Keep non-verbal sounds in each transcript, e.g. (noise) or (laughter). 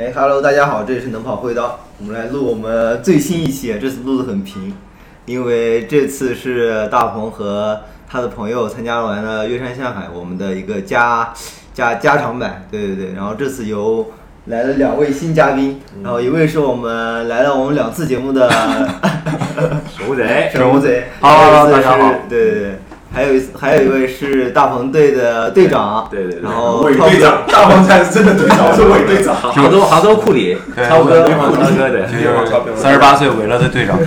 哎，Hello，大家好，这里是能跑会刀，我们来录我们最新一期，这次录的很平，因为这次是大鹏和他的朋友参加完了岳山向海，我们的一个加加加长版，对对对，然后这次由来了两位新嘉宾，然后一位是我们来了我们两次节目的 (laughs) 守护贼，守护贼次大家好。对对对，还有一还有一位是大鹏队的队长，对对对然后伪队长，大鹏才是真的队长，是伪队长。杭州杭州库里，超哥，对超哥的，就是三十八岁伪了的队长。(laughs)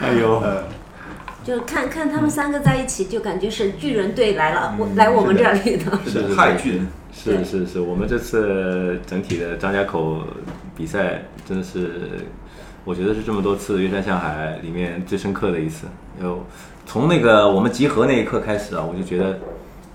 哎呦，(laughs) 就看看他们三个在一起，就感觉是巨人队来了，我来我们这里的。是是太巨人，是是是，我们这次整体的张家口比赛真的是，我觉得是这么多次岳山向海里面最深刻的一次。有从那个我们集合那一刻开始啊，我就觉得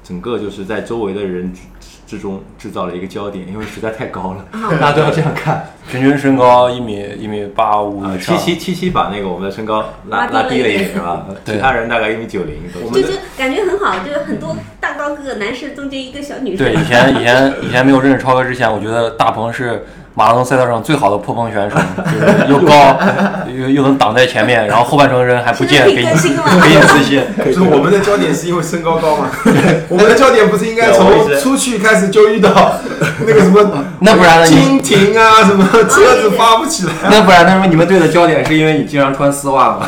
整个就是在周围的人之之中制造了一个焦点，因为实在太高了，大家都要这样看。(laughs) 平均身高一米一米八五啊，以上。七七七七把那个我们的身高拉拉低了一一点点是吧？(laughs) 其他人大概一米九零。我们就就感觉很好，就是很多大高个男士中间一个小女生。对，以前以前以前没有认识超哥之前，我觉得大鹏是马拉松赛道上最好的破风选手，(laughs) 就是又高又又能挡在前面，然后后半程人还不见，给你给你自信。(laughs) 就是我们的焦点是因为身高高嘛？我们的焦点不是应该从出去开始就遇到那个什么，(laughs) 那不然呢蜻蜓啊，什么车子发不起来。那不然，他说你们队的焦点是因为你经常穿丝袜吗？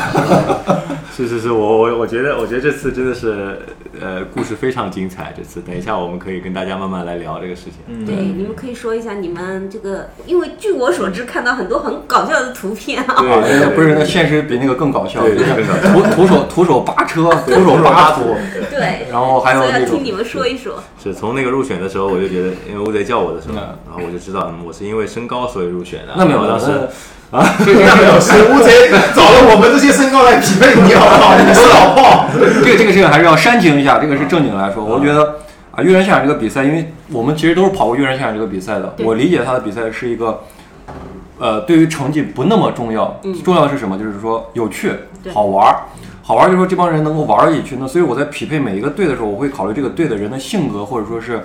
是是是，我我我觉得我觉得这次真的是呃故事非常精彩。这次等一下我们可以跟大家慢慢来聊这个事情。嗯对，你们可以说一下你们这个，因为据我所知，看到很多很搞笑的图片啊。啊，那个不是，那现实比那个更搞笑，对就是更搞笑 (laughs) 徒 (laughs) 徒手徒手扒车，徒手扒土，对，然后还有所以那种要听你们说一说。是从那个入选的时候，我就觉得，因为乌贼叫我的时候，嗯然后我就知道，嗯，我是因为身高所以入选的。那没有，当时啊，那没有，是乌贼找了我们这些身高来匹配你，好不好？你是老炮。这个这个事情还是要煽情一下，这个是正经来说，我觉得啊，越人现场这个比赛，因为我们其实都是跑过越人现场这个比赛的，我理解他的比赛是一个，呃，对于成绩不那么重要，重要的是什么？就是说有趣、好玩儿。好玩儿就是说这帮人能够玩儿一起，那所以我在匹配每一个队的时候，我会考虑这个队的人的性格，或者说是，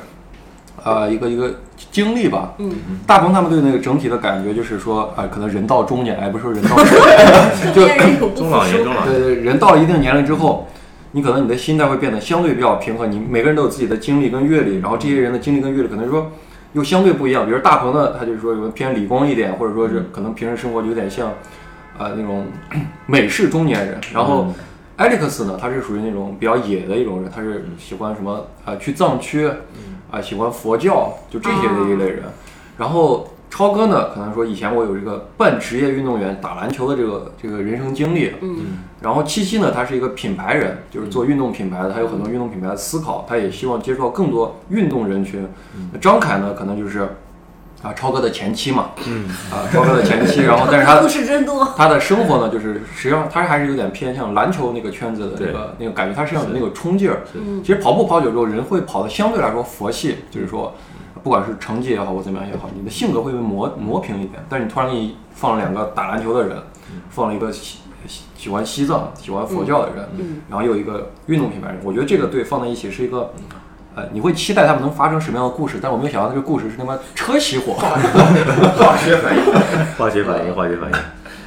呃，一个一个经历吧。嗯，大鹏他们对那个整体的感觉就是说，啊、可能人到中年，哎，不是说人到 (laughs) 中年人永不服中老年中。老年，对对，人到了一定年龄之后，你可能你的心态会变得相对比较平和。你每个人都有自己的经历跟阅历，然后这些人的经历跟阅历可能说又相对不一样。比如大鹏呢，他就是说有偏理工一点，或者说是可能平时生活就有点像，呃那种 (clears throat) 美式中年人。然后艾利克斯呢，他是属于那种比较野的一种人，他是喜欢什么呃去藏区，啊、喜欢佛教，就这些的一类人。然后超哥呢，可能说以前我有这个半职业运动员打篮球的这个这个人生经历，嗯，然后七七呢，他是一个品牌人，就是做运动品牌的，他有很多运动品牌的思考，他也希望接触到更多运动人群。那张凯呢，可能就是啊超哥的前妻嘛，嗯啊超哥的前妻，然后但是他 (laughs) 故事真多。他的生活呢，就是实际上他还是有点偏向篮球那个圈子的那对个那个感觉，他身上有那个冲劲儿。嗯其实跑步跑久之后，人会跑的相对来说佛系，就是说，不管是成绩也好或怎么样也好，你的性格会被磨磨平一点。但是你突然给你放了两个打篮球的人，放了一个喜喜喜欢西藏、喜欢佛教的人，嗯然后又一个运动品牌人，我觉得这个对放在一起是一个。呃，你会期待他们能发生什么样的故事？但我没有想到这个故事是他妈车熄火，(laughs) 化学反应，化学反应，化学反应。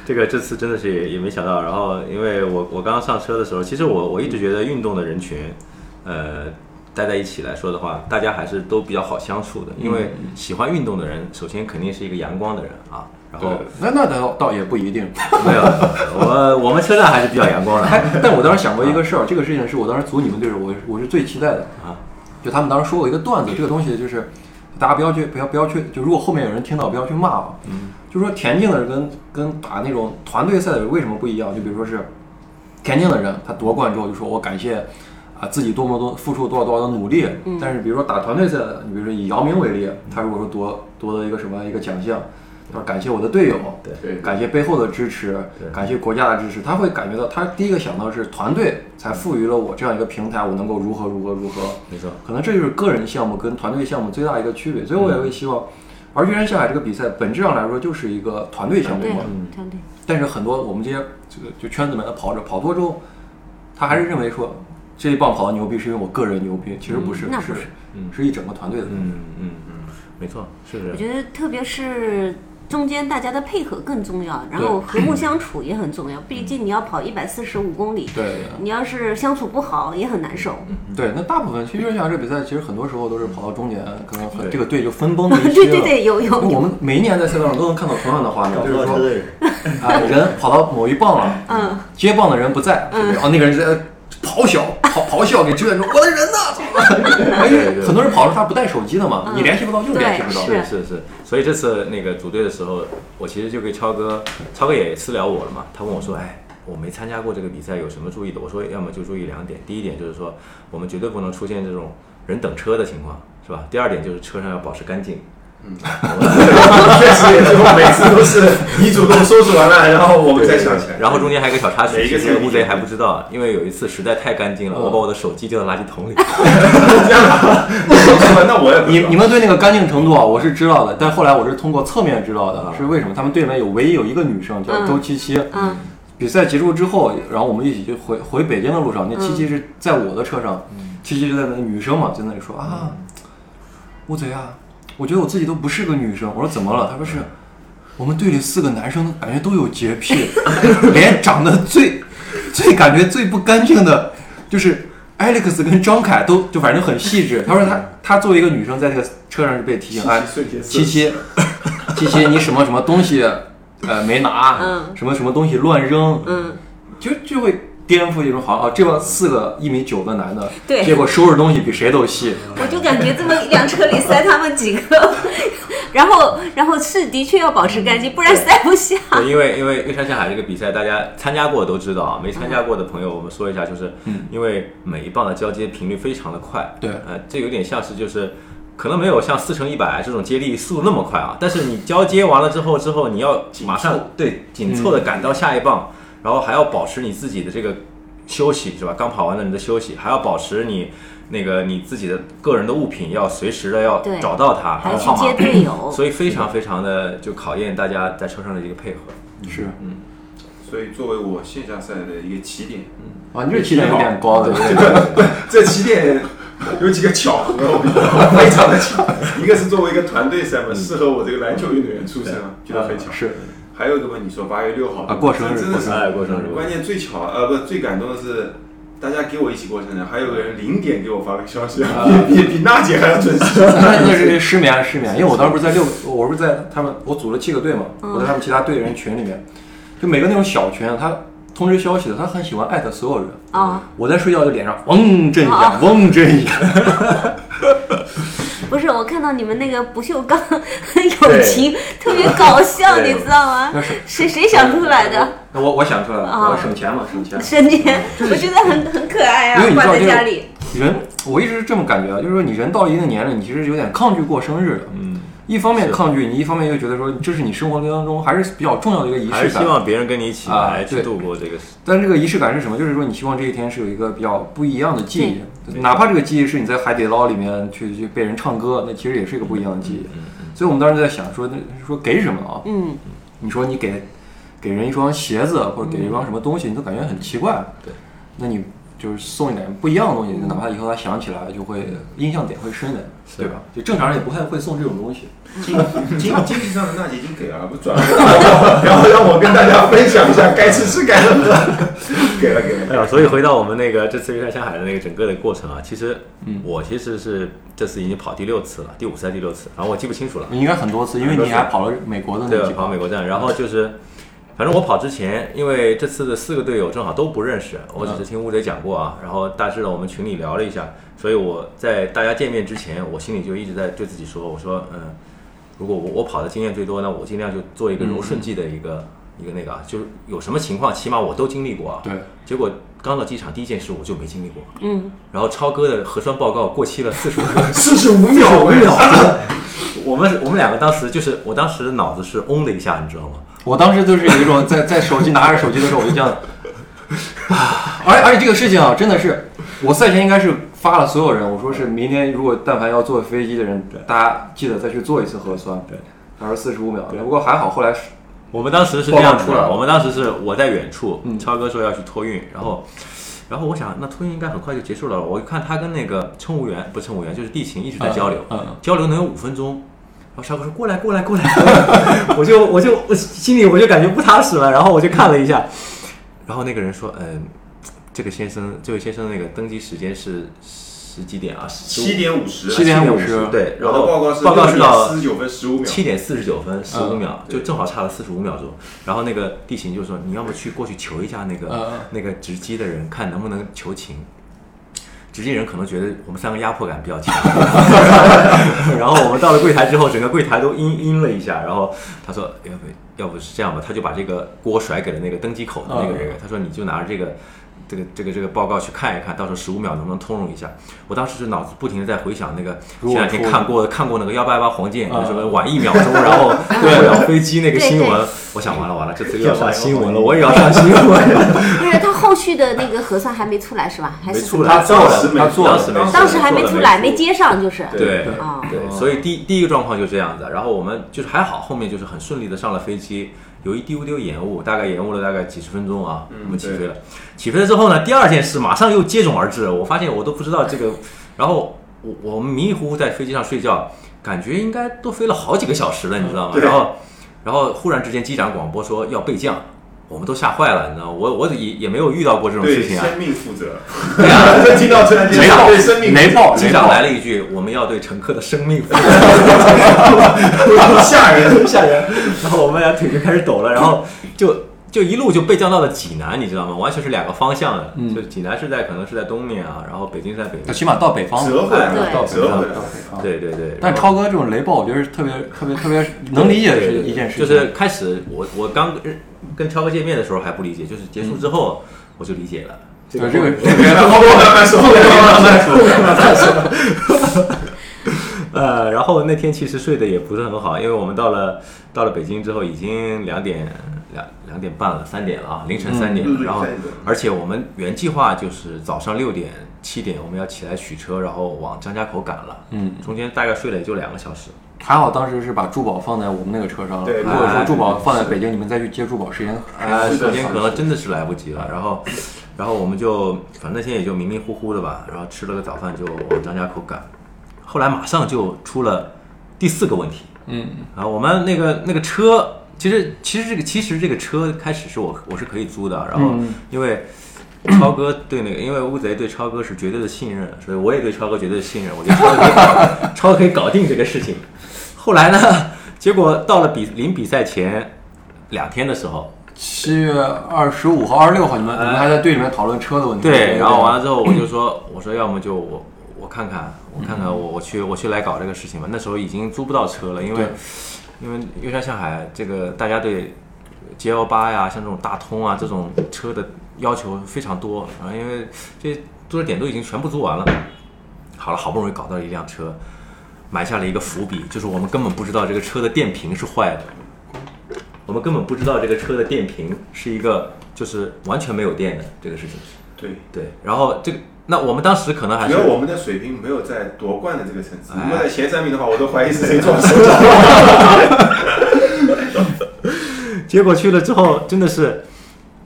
这个这次真的是也也没想到，然后因为我我刚刚上车的时候，其实我我一直觉得运动的人群，呃，待在一起来说的话，大家还是都比较好相处的，因为喜欢运动的人，首先肯定是一个阳光的人啊，然后那那倒倒也不一定。(laughs) 没有我我们车站还是比较阳光的，哎，但我当时想过一个事儿，这个事情是我当时组你们队时，我我是最期待的啊。就他们当时说过一个段子，这个东西就是大家不要去不要不要去，就如果后面有人听到不要去骂我。嗯，就说田径的人跟跟打那种团队赛的人为什么不一样？就比如说是田径的人，他夺冠之后就说我感谢啊自己多么多付出多少多少的努力。嗯但是比如说打团队赛的，你比如说以姚明为例，他如果说夺夺得一个什么一个奖项，他说感谢我的队友，对对感谢背后的支持对，感谢国家的支持，他会感觉到他第一个想到是团队才赋予了我这样一个平台，我能够如何如何如何。没错，可能这就是个人项目跟团队项目最大一个区别，所以我也会希望，而越人下海这个比赛本质上来说就是一个团队项目对嘛，团队，但是很多我们这些这个就圈子里面的跑者跑多之后，他还是认为说这一棒跑的牛逼是因为我个人牛逼，其实不是，是那不是是一整个团队的。嗯嗯嗯，没错，是。我觉得特别是中间大家的配合更重要，然后和睦相处也很重要。毕竟你要跑一百四十五公里，对你要是相处不好也很难受。对，那大部分其实像这个比赛，其实很多时候都是跑到终点，可能对这个队就分崩离析了。对对对，有有有，我们每一年在赛道上都能看到同样的画面，搞就是说啊，人跑到某一棒了，嗯，接棒的人不在，嗯然后那个人在咆哮、咆咆哮给支援说：“我的人呢？”因为很多人跑的时候他不带手机的嘛，嗯你联系不到就是联系不到。对是是是，所以这次那个组队的时候，我其实就跟超哥，超哥也私聊我了嘛，他问我说，哎，我没参加过这个比赛，有什么注意的？我说，要么就注意两点，第一点就是说，我们绝对不能出现这种人等车的情况，是吧？第二点就是车上要保持干净。确实也是，我每次都是你主动收拾完了，然后我们再想起来。然后中间还有一个小插曲，一个其实是乌贼还不知道，因为有一次实在太干净了，我把我的手机丢到垃圾桶里。这样啊，(laughs) 那我你你们对那个干净程度啊，我是知道的，但后来我是通过侧面知道的，是为什么？他们队里面有唯一有一个女生叫嗯。周七七，嗯。比赛结束之后，然后我们一起就回回北京的路上，那七七是在我的车上，七七就在那女生嘛，在那里说啊，乌贼啊，我觉得我自己都不是个女生。我说怎么了？他说是我们队里四个男生感觉都有洁癖，连长得最最感觉最不干净的，就是 Alex 跟张凯都就反正很细致。他说他他作为一个女生在那个车上就被提醒，哎，七七，七七，你什么什么东西，呃，没拿，嗯什么什么东西乱扔，嗯，就就会颠覆一种好像啊，这帮四个一米九的男的，对。结果收拾东西比谁都细，我就感觉这么一辆车里塞他们几个，(laughs) 然后然后是的确要保持干净，不然塞不下。对，因为因为岳山下海这个比赛，大家参加过都知道啊，没参加过的朋友，我们说一下，就是，因为每一棒的交接频率非常的快，对。呃，这有点像是就是，可能没有像四乘一百这种接力速度那么快啊，但是你交接完了之后，之后你要马上对紧凑的赶到下一棒，然后还要保持你自己的这个休息是吧？刚跑完的人的休息，还要保持你。那个你自己的个人的物品要随时的要找到它，还去然后号码接队友，所以非常非常的就考验大家在车上的一个配合。是嗯所以作为我线下赛的一个起点，嗯啊，你这起点有点高的，这个 (laughs) 这起点有几个巧合，我跟你说非常的巧。一个是作为一个团队赛嘛，适合我这个篮球运动员出身啊，觉得很巧。是还有一个嘛，你说八月六号啊过生日真的是过生日过生日关键最巧呃不最感动的是。大家给我一起过生日，还有个人零点给我发个消息，(laughs) 比比比娜姐还要准时。(laughs) 那那是 (laughs) 失眠失眠，因为我当时不是在六，我不是在他们，我组了七个队嘛，我在他们其他队人群里面，就每个那种小群，他通知消息的，他很喜欢艾特所有人。啊，我在睡觉就脸上嗡震一下啊，嗡震一下。不是我看到你们那个不锈钢友情特别搞笑，你知道吗？谁谁想出来的？那我我想出来了，省钱嘛，省钱。省钱，(laughs) 我觉得很很可爱啊挂在家里。人，我一直是这么感觉啊，就是说你人到了一定年龄，你其实有点抗拒过生日的。嗯，一方面抗拒，你一方面又觉得说这是你生活当中还是比较重要的一个仪还是式感。希望别人跟你一起啊来去度过这个时。但是这个仪式感是什么？就是说你希望这一天是有一个比较不一样的记忆，哪怕这个记忆是你在海底捞里面去去被人唱歌，那其实也是一个不一样的记忆。所以我们当时在想说，那说给什么啊？嗯，你说你给给人一双鞋子，或者给一双什么东西，你都感觉很奇怪。对，那你就是送一点不一样的东西，哪怕以后他想起来，就会印象点会深点，对吧？就正常人也不太会送这种东西。经经经济上的娜姐已经给了，不转了，(laughs) 然后让我跟大家分享一下，该吃吃，该喝 (laughs) 喝，给了给了。哎呀，所以回到我们那个这次约在上海的那个整个的过程啊，其实我其实是这次已经跑第六次了，第五次还是第六次，反正我记不清楚了。你应该很多次，因为你还跑了美国的那几，跑对跑美。国站，然后就是，反正我跑之前，因为这次的四个队友正好都不认识，我只是听乌贼讲过啊，然后大致的我们群里聊了一下，所以我在大家见面之前，我心里就一直在对自己说，我说，嗯，如果我我跑的经验最多，那我尽量就做一个柔顺剂的一个、一个那个啊，就是有什么情况，起码我都经历过啊。对，结果刚到机场第一件事我就没经历过，嗯，然后超哥的核酸报告过期了四十五四十五秒，我秒，我们我们两个当时就是，我当时脑子是嗡的一下，你知道吗？我当时就是有一种在在手机拿着手机的时候，我就这样，啊而而且这个事情啊，真的是我赛前应该是发了所有人，我说是明天如果但凡要坐飞机的人，大家记得再去做一次核酸。对，他说四十五秒，不过还好后来是我们当时是这样出来了我们当时是我在远处，嗯超哥说要去托运，然后然后我想，那托运应该很快就结束了。我一看他跟那个乘务员，不是乘务员，就是地勤一直在交流，嗯嗯交流能有五分钟。然后沙哥说：“过来，过来，过来。过来” (laughs) 我就我就我心里我就感觉不踏实了。然后我就看了一下，然后那个人说：“嗯，这个先生，这位先生那个登机时间是十几点啊？七点五十，七点五十对，然后报告是报告是到四十九分十五秒，七点四十九分十五秒，就正好差了四十五秒钟。然后那个地勤就说：“你要么去过去求一下那个、那个值机的人，看能不能求情。”值机人可能觉得我们三个压迫感比较强，(laughs) 然后我们到了柜台之后，整个柜台都阴阴了一下。然后他说：“要不要不是这样吧？”他就把这个锅甩给了那个登机口的那个人，他说：“你就拿着这个。”这个这个这个报告去看一看，到时候十五秒能不能通融一下？我当时是脑子不停的在回想那个前两天看过看过那个幺八八黄箭，啊什么晚一秒钟，然后过不了飞机那个新闻我想完了完了，这次又要上新闻了，我也要上新闻了。(laughs) 不是他后续的那个核算还没出来是吧？还是没出来他做了当时没他做了当时没当时还没出来，没接。上就是。对哦对，所以第第一个状况就这样子，然后我们就是还好，后面就是很顺利的上了飞机，有一丢丢延误，大概延误了大概几十分钟啊，嗯我们起飞了。起飞了之后呢，第二件事马上又接踵而至，我发现我都不知道这个，(laughs) 然后我我们迷迷糊糊在飞机上睡觉，感觉应该都飞了好几个小时了，你知道吗？然后然后忽然之间机长广播说要备降。我们都吓坏了，你知道？我我也也没有遇到过这种事情啊。生命负责。这听到这没有 (laughs) 对生命雷暴机长来了一句：“我们要对乘客的生命负责。(laughs) ” (laughs) 吓人，吓人。然后我们俩腿就开始抖了，然后就就一路就被降到了济南，你知道吗？完全是两个方向的。嗯就济南是在可能是在东面啊，然后北京是在北面。起码到北方折回来对了，折回来了。对对对。但超哥这种雷暴，我觉得是特别特别特别能理解的是一件事情。就是开始我我刚跟跟超哥见面的时候还不理解，就是结束之后我就理解了。对这个这个 (laughs) 慢慢说，慢慢说，慢慢说。(laughs) (laughs) 呃，然后那天其实睡得也不是很好，因为我们到了到了北京之后已经两点两两点半了，三点了啊，凌晨三点了。嗯然后而且我们原计划就是早上六点七点我们要起来取车，然后往张家口赶了。嗯，中间大概睡了也就两个小时。还好当时是把珠宝放在我们那个车上了。对如果说哎珠宝放在北京，你们再去接珠宝，时间时间可能真的是来不及了。然后，然后我们就反正现在也就迷迷糊糊的吧，然后吃了个早饭就往张家口赶。后来马上就出了第四个问题，嗯，啊，我们那个那个车，其实其实这个其实这个车开始是我我是可以租的，然后嗯。因为超哥对那个，因为乌贼对超哥是绝对的信任，所以我也对超哥绝对的信任，我觉得超哥可以搞 (laughs) 超哥可以搞定这个事情。后来呢，结果到了比临比赛前两天的时候，七月二十五号、二十六号，你们你们还在队里面讨论车的问题。对，然后完了之后我就说，我说要么就我我看看，我看看我我去我去来搞这个事情吧。那时候已经租不到车了，因为因为月山向海这个大家对 G L 八呀，像这种大通啊这种车的要求非常多啊，因为这些租的点都已经全部租完了。好了，好不容易搞到一辆车，埋下了一个伏笔，就是我们根本不知道这个车的电瓶是坏的。我们根本不知道这个车的电瓶是一个就是完全没有电的这个事情。对，对，然后这个那我们当时可能还是因为我们的水平没有在夺冠的这个层次。哎如果在前三名的话，我都怀疑是谁撞手。结果去了之后，真的是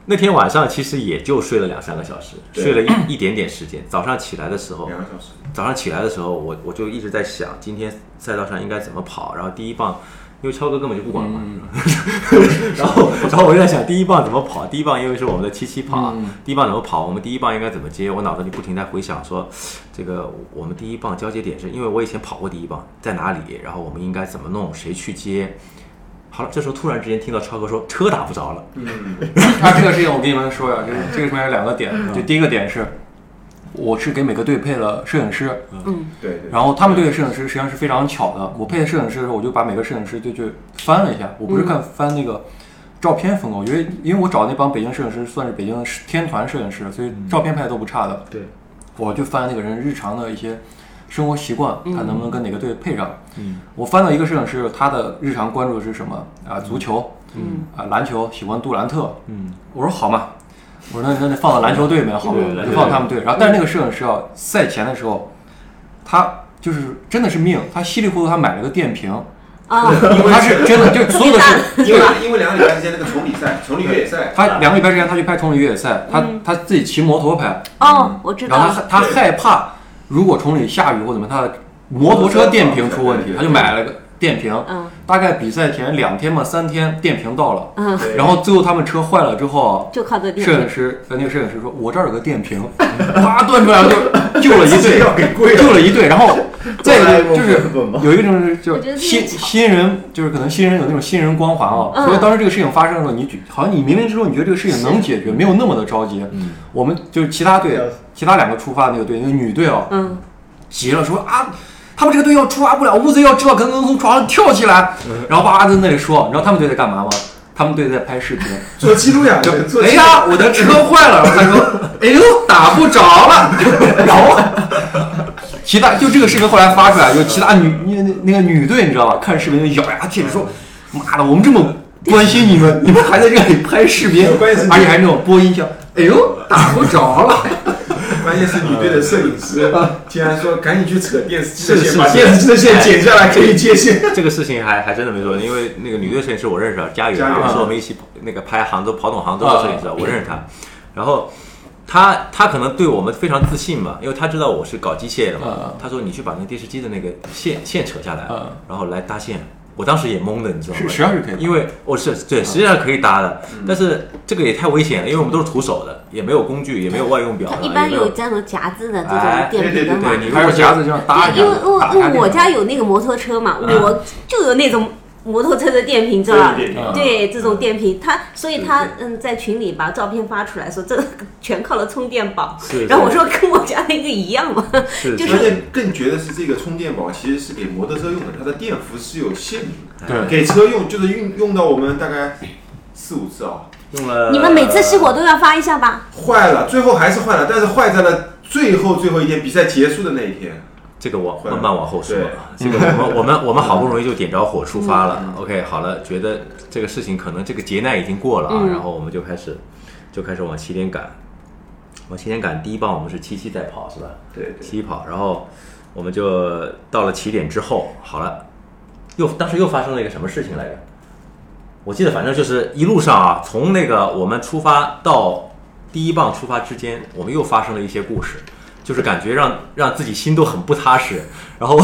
那天晚上其实也就睡了两三个小时，对睡了一一点点时间。早上起来的时候，两个小时，早上起来的时候，我我就一直在想今天赛道上应该怎么跑。然后第一棒，因为超哥根本就不管嘛，(laughs) 然后然后我就在想第一棒怎么跑。第一棒因为是我们的七七跑，嗯。第一棒怎么跑，我们第一棒应该怎么接。我脑子里不停在回想说，这个我们第一棒交接点是因为我以前跑过第一棒在哪里，然后我们应该怎么弄，谁去接。好了，这时候突然之间听到超哥说车打不着了，嗯，(laughs) 啊，这个事情我跟你们说呀，这这个上面有两个点，就第一个点是，我是给每个队配了摄影师，嗯，对对。然后他们队的摄影师实际上是非常巧的。我配的摄影师的时候，我就把每个摄影师就去翻了一下，我不是看翻那个照片风格，我觉得因为我找那帮北京摄影师算是北京天团摄影师，所以照片拍的都不差的。对，我就翻那个人日常的一些生活习惯，看能不能跟哪个队配上。嗯，我翻到一个摄影师，他的日常关注的是什么啊？足球，嗯啊，篮球，喜欢杜兰特。嗯，我说好嘛，我说那那那放到篮球队里面好就放他们队。然后但是那个摄影师啊，赛前的时候，他就是真的是命，他稀里糊涂他买了个电瓶，啊，因为他是真的就所有的事，因为因为两个礼拜之前那个崇礼赛，崇礼越野赛，他两个礼拜之前他去拍崇礼越野赛，他他自己骑摩托拍，哦，我知道然后他，他害怕如果崇礼下雨或怎么，他的摩托车电瓶出问题，他就买了个电瓶。嗯大概比赛前两天嘛，三天电瓶到了，嗯，然后最后他们车坏了之后，就靠这电摄影。师呃那个摄影师说：“我这儿有个电瓶，啪断出来了，就救了一队。(laughs) 救了一队。然后再一个就是有一种是就是新新人，就是可能新人有那种新人光环啊。嗯所以当时这个事情发生的时候，你觉好像你冥冥之中你觉得这个事情能解决，没有那么的着急。我们就是其他队，其他两个出发的那个队，那个女队哦，嗯，急了说啊。他们这个队要出发不了，乌贼要知道，可能从床上跳起来，然后叭叭在那里说，你知道他们队在干嘛吗？他们队在拍视频。(laughs) 做记录呀，做哎呀，我的车坏了，然后他说，(laughs) 哎呦，打不着了，(laughs) 然后其他就这个视频后来发出来，就其他女那那那个女队你知道吧？看视频就咬牙切齿说，妈的，我们这么关心你们，你们还在这里拍视频，而且还那种播音腔，哎呦，打不着了，关键是女队的摄影师竟然说赶紧去扯电视机的线，把电视机的线剪下来可以接线。(laughs) 这个事情还还真的没说，因为那个女队摄影师我认识啊，佳宇啊，是我们一起那个拍杭州跑懂杭州的摄影师，我认识他。然后他他可能对我们非常自信嘛，因为他知道我是搞机械的嗯嘛。他说你去把那电视机的那个线线扯下来嗯，然后来搭线。我当时也懵了，你知道吗？是实际上是可以因为我是对，实际上可以搭的，但是这个也太危险了，因为我们都是徒手的，也没有工具，也没有外用表的，一般有有这种夹子的这哎种电瓶的嘛对。你还有夹子这样搭因为下，因为因为我家有那个摩托车嘛，我就有那种摩托车的电瓶，知道吧对这种电瓶，他所以他嗯在群里把照片发出来说，这全靠了充电宝是。然后我说跟我家那个一样嘛，是就是更更绝的是，这个充电宝其实是给摩托车用的，它的电伏是有限的。对给车用就是用用到我们大概四五次啊，用了。你们每次熄火都要发一下吧？坏了，最后还是坏了，但是坏在了最后最后一天比赛结束的那一天。这个我慢慢往后说对。这个我们 (laughs) 我们我们好不容易就点着火出发了。OK，好了，觉得这个事情可能这个劫难已经过了啊，嗯然后我们就开始就开始往起点赶。往起点赶，第一棒我们是七七在跑是吧？对对，七跑，然后我们就到了起点之后，好了，又当时又发生了一个什么事情来着？我记得反正就是一路上啊，从那个我们出发到第一棒出发之间，我们又发生了一些故事，就是感觉让让自己心都很不踏实。然后，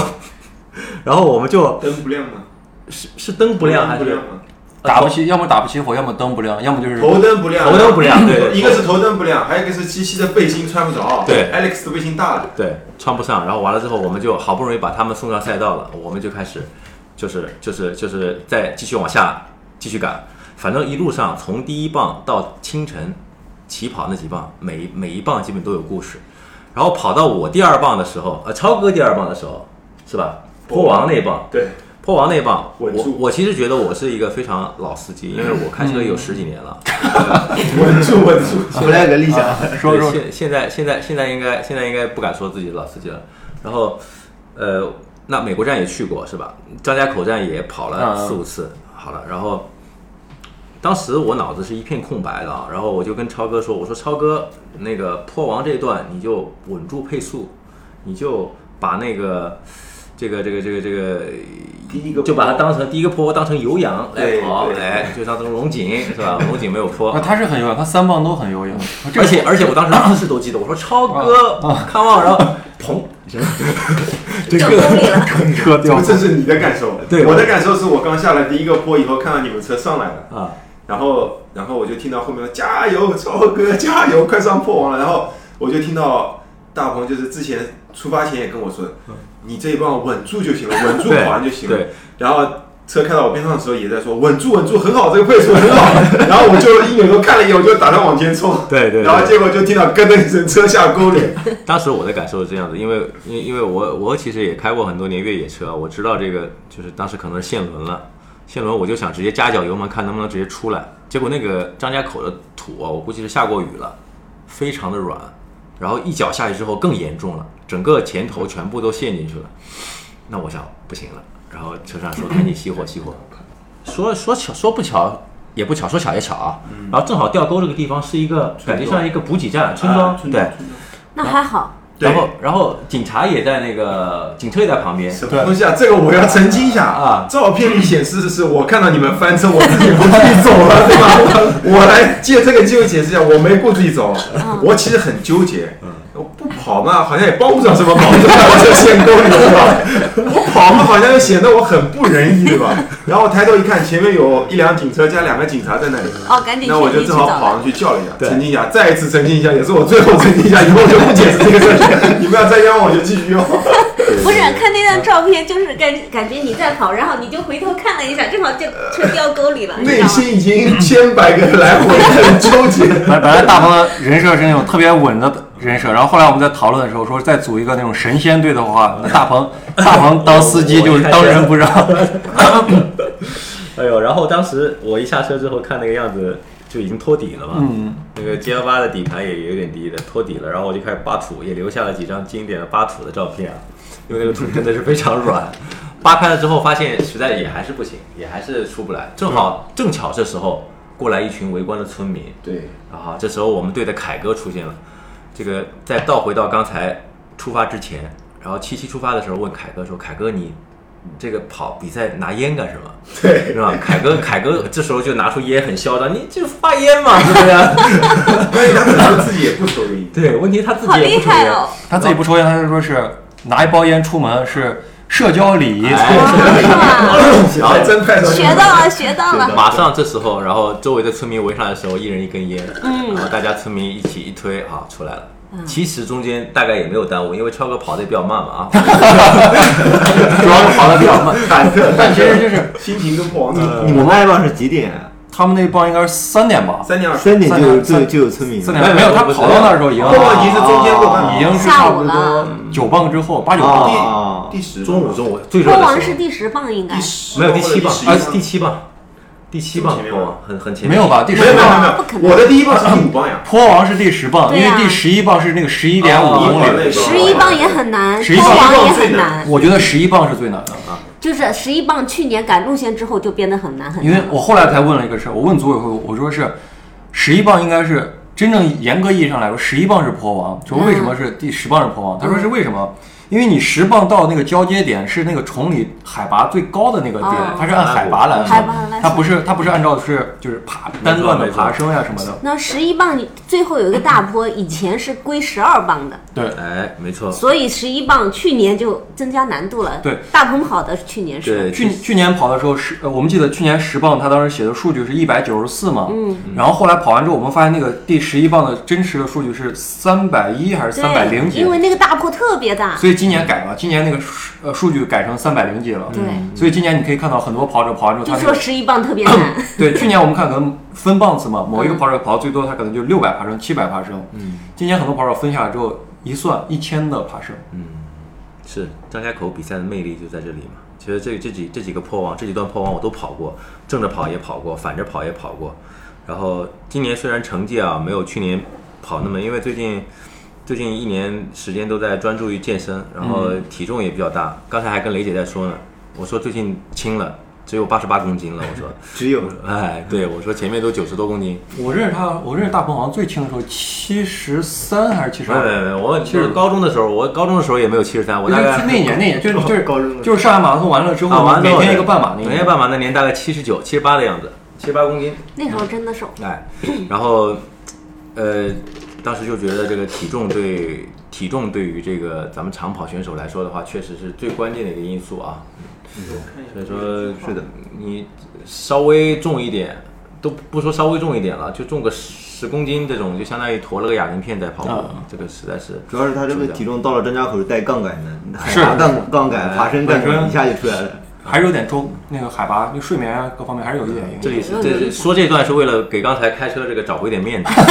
(laughs) 然后我们就灯不亮吗？是是灯不亮还是亮吗？打不起，要么打不起火，要么灯不亮，要么就是头灯不亮，头灯不亮对对 (laughs) 一个是头灯不亮，还有一个是机器的背心穿不着。对，Alex 的背心大了。对，穿不上。然后完了之后，我们就好不容易把他们送上赛道了，我们就开始，就是就是就是再继续往下继续赶。反正一路上从第一棒到清晨起跑那几棒，每每一棒基本都有故事。然后跑到我第二棒的时候，呃，超哥第二棒的时候，是吧？坡王那棒，对，坡王那棒，我我其实觉得我是一个非常老司机，因为我开车有十几年了。稳 (laughs) 住稳住。flag 立下，说说现现在现在现在应该现在应该不敢说自己是老司机了。然后，呃，那美国站也去过是吧？张家口站也跑了四五次，好了，然后当时我脑子是一片空白的啊，然后我就跟超哥说：“我说超哥，那个坡王这段你就稳住配速，你就把那个。”这个这个这个这个，第一个就把它当成第一个坡当成有氧来跑，对哎，就当成龙井是吧？龙井没有坡，啊，他是很有氧，他三棒都很有氧，而且而且我当时姿势都记得，我说超哥看望，然后砰，(laughs) 就公里了。车掉这是你的感受。对我的感受是我刚下来第一个坡以后，看到你们车上来了，啊，然后然后我就听到后面说加油，超哥加油，快上破王了。然后我就听到大鹏就是之前出发前也跟我说，你这一棒稳住就行了，稳住跑完就行了。对，然后车开到我边上的时候也在说稳住稳住，很好，这个配速很好。(laughs) 然后我就一扭头看了一眼，我就打算往前冲。对对对然后结果就听到咯噔一声，车下沟里。当时我的感受是这样子，因为因为因为我我其实也开过很多年越野车，我知道这个就是当时可能是限轮了，限轮我就想直接加脚油门看能不能直接出来，结果那个张家口的土啊，我估计是下过雨了，非常的软，然后一脚下去之后更严重了，整个前头全部都陷进去了，那我想不行了，然后车上说赶紧熄火熄火，说说巧说不巧也不巧，说巧也巧啊，然后正好吊沟这个地方是一个感觉像一个补给站村庄，对。那还好，然后然后警察也在那个警车也在旁边，什么东西啊？这个我要澄清一下。啊。照片里显示的是我看到你们翻车，我自己不自己走了，(laughs) 对吧？我来借这个机会解释一下，我没顾自己走，我其实很纠结。我不跑嘛，好像也帮不上什么忙，对吧？我这陷沟里，对吧？我跑嘛，好像又显得我很不仁义，对吧？(laughs) 然后抬头一看，前面有一辆警车加两个警察在那里。哦，赶紧那我就正好跑上去叫了一下，澄清一下，再一次澄清一下，也是我最后澄清一下，以后我就不解释这个事情。你们要再冤枉我就继续 (laughs) 冤枉。不是看那张照片，就是感感觉你在跑，然后你就回头看了一下，正好就车掉沟里了？内心已经千百个来回，很纠结。(laughs) 本本来大鹏的人设是那种特别稳的人设，然后后来我们在讨论的时候说再组一个那种神仙队的话，那大鹏 (laughs) 大鹏当司机就是当仁不让。(laughs) 哎呦，然后当时我一下车之后看那个样子就已经托底了嘛，嗯，那个 G L 八的底盘也有点低的，托底了，然后我就开始扒土，也留下了几张经典的扒土的照片啊，因为那个土真的是非常软。(laughs) 扒开了之后，发现实在也还是不行，也还是出不来。正好正巧这时候过来一群围观的村民，对，啊，这时候我们队的凯哥出现了。这个再倒回到刚才出发之前，然后七七出发的时候问凯哥说：“凯哥，你你这个跑比赛拿烟干什么？对，(laughs) 是吧？”凯哥，凯哥这时候就拿出烟，很嚣张：“你就发烟嘛，(laughs) 是不是？” (laughs) 所以他自己也不抽烟。对，问题他自己也不抽烟。哦！他自己不抽烟，他就说是拿一包烟出门是社交礼仪。哇然后还真派上学到了，学到了。马上这时候，然后周围的村民围上来的时候，一人一根烟，嗯，然后大家村民一起一推啊，出来了。其实中间大概也没有耽误，因为超哥跑的也比较慢嘛啊，主要是跑的比较慢，(laughs) 忐忑，但其实就是心情跟不王子你们那一帮是几点啊？他们那帮应该是三点吧，三点二。三点就有就就有村民了。三点没有，他跑到那儿的时候已经破问题是中间过半已经是差不多九磅之后，八九磅。啊第十。中午中午。最热坡的时候，王是第十棒应该。没有第七棒，啊啊第七棒，第七棒这么前面吗破很很前面，没有吧？第十棒，没有没有没有。不可能。我的第一棒是第五棒呀。(coughs) 坡王是第十磅，因为第十一磅是那个十一点五哦公里。十一棒也很难，十一坡棒王也最难。很难。我觉得十一磅是最难的，就是十一棒去年改路线之后就变得很难很难。因为我后来才问了一个事儿，我问组委会，我说是十一棒应该是真正严格意义上来说，十一棒是坡王，就为什么是第十棒是坡王？他说是为什么？因为你十磅到那个交接点是那个崇礼海拔最高的那个点哦，它是按海拔来海拔来算，它不是它不是按照是就是爬单段的爬升呀什么的。那十一磅你最后有一个大坡，以前是归十二磅的，对，哎，没错，所以十一磅去年就增加难度了。对，大鹏跑的去年是。对，去去年跑的时候是，呃我们记得去年十磅，他当时写的数据是一百九十四嘛，嗯，然后后来跑完之后，我们发现那个第十一磅的真实的数据是三百一还是三百零对，几因，为那个大坡特别大。所以今年改了，今年那个数呃数据改成三百零几了，对，所以今年你可以看到很多跑者跑完之后，就他那个说十一磅特别难。(clears throat) 对，去年我们看可能分棒次嘛，某一个跑者跑最多他可能就六百爬升、七百爬升，嗯，今年很多跑者分下来之后一算一千的爬升，嗯。是张家口比赛的魅力就在这里嘛。其实这这几这几个破网，这几段破网我都跑过，正着跑也跑过，反着跑也跑过。然后今年虽然成绩啊没有去年跑那么，因为最近最近一年时间都在专注于健身，然后体重也比较大。刚才还跟雷姐在说呢，我说最近轻了，只有八十八公斤了。我说，(laughs) 只有哎，对我说前面都九十多公斤。我认识他，我认识大鹏好像最轻的时候七十三还是七十二，没有没有没，我其实高中的时候，我高中的时候也没有七十三，我大概那年那年就是就是 (laughs) 高中的就是上海马拉松完了之啊，后，完了之后每天一个半马那，每天半马那年大概七十九、七十八的样子，七十八公斤。那时候真的瘦。哎，然后，呃，当时就觉得这个体重对体重对于这个咱们长跑选手来说的话，确实是最关键的一个因素啊。所以说，是的，你稍微重一点，都不说稍微重一点了，就重个十公斤这种，就相当于驮了个哑铃片在跑步，啊。这个实在是主要是他这个体重到了张家口是带杠杆的，是。杠杠杆、爬升杠杆一下就出来了。还是有点周那个海拔、那睡眠啊各方面还是有一点影响。这里是这是说这段是为了给刚才开车这个找回点面子。(laughs)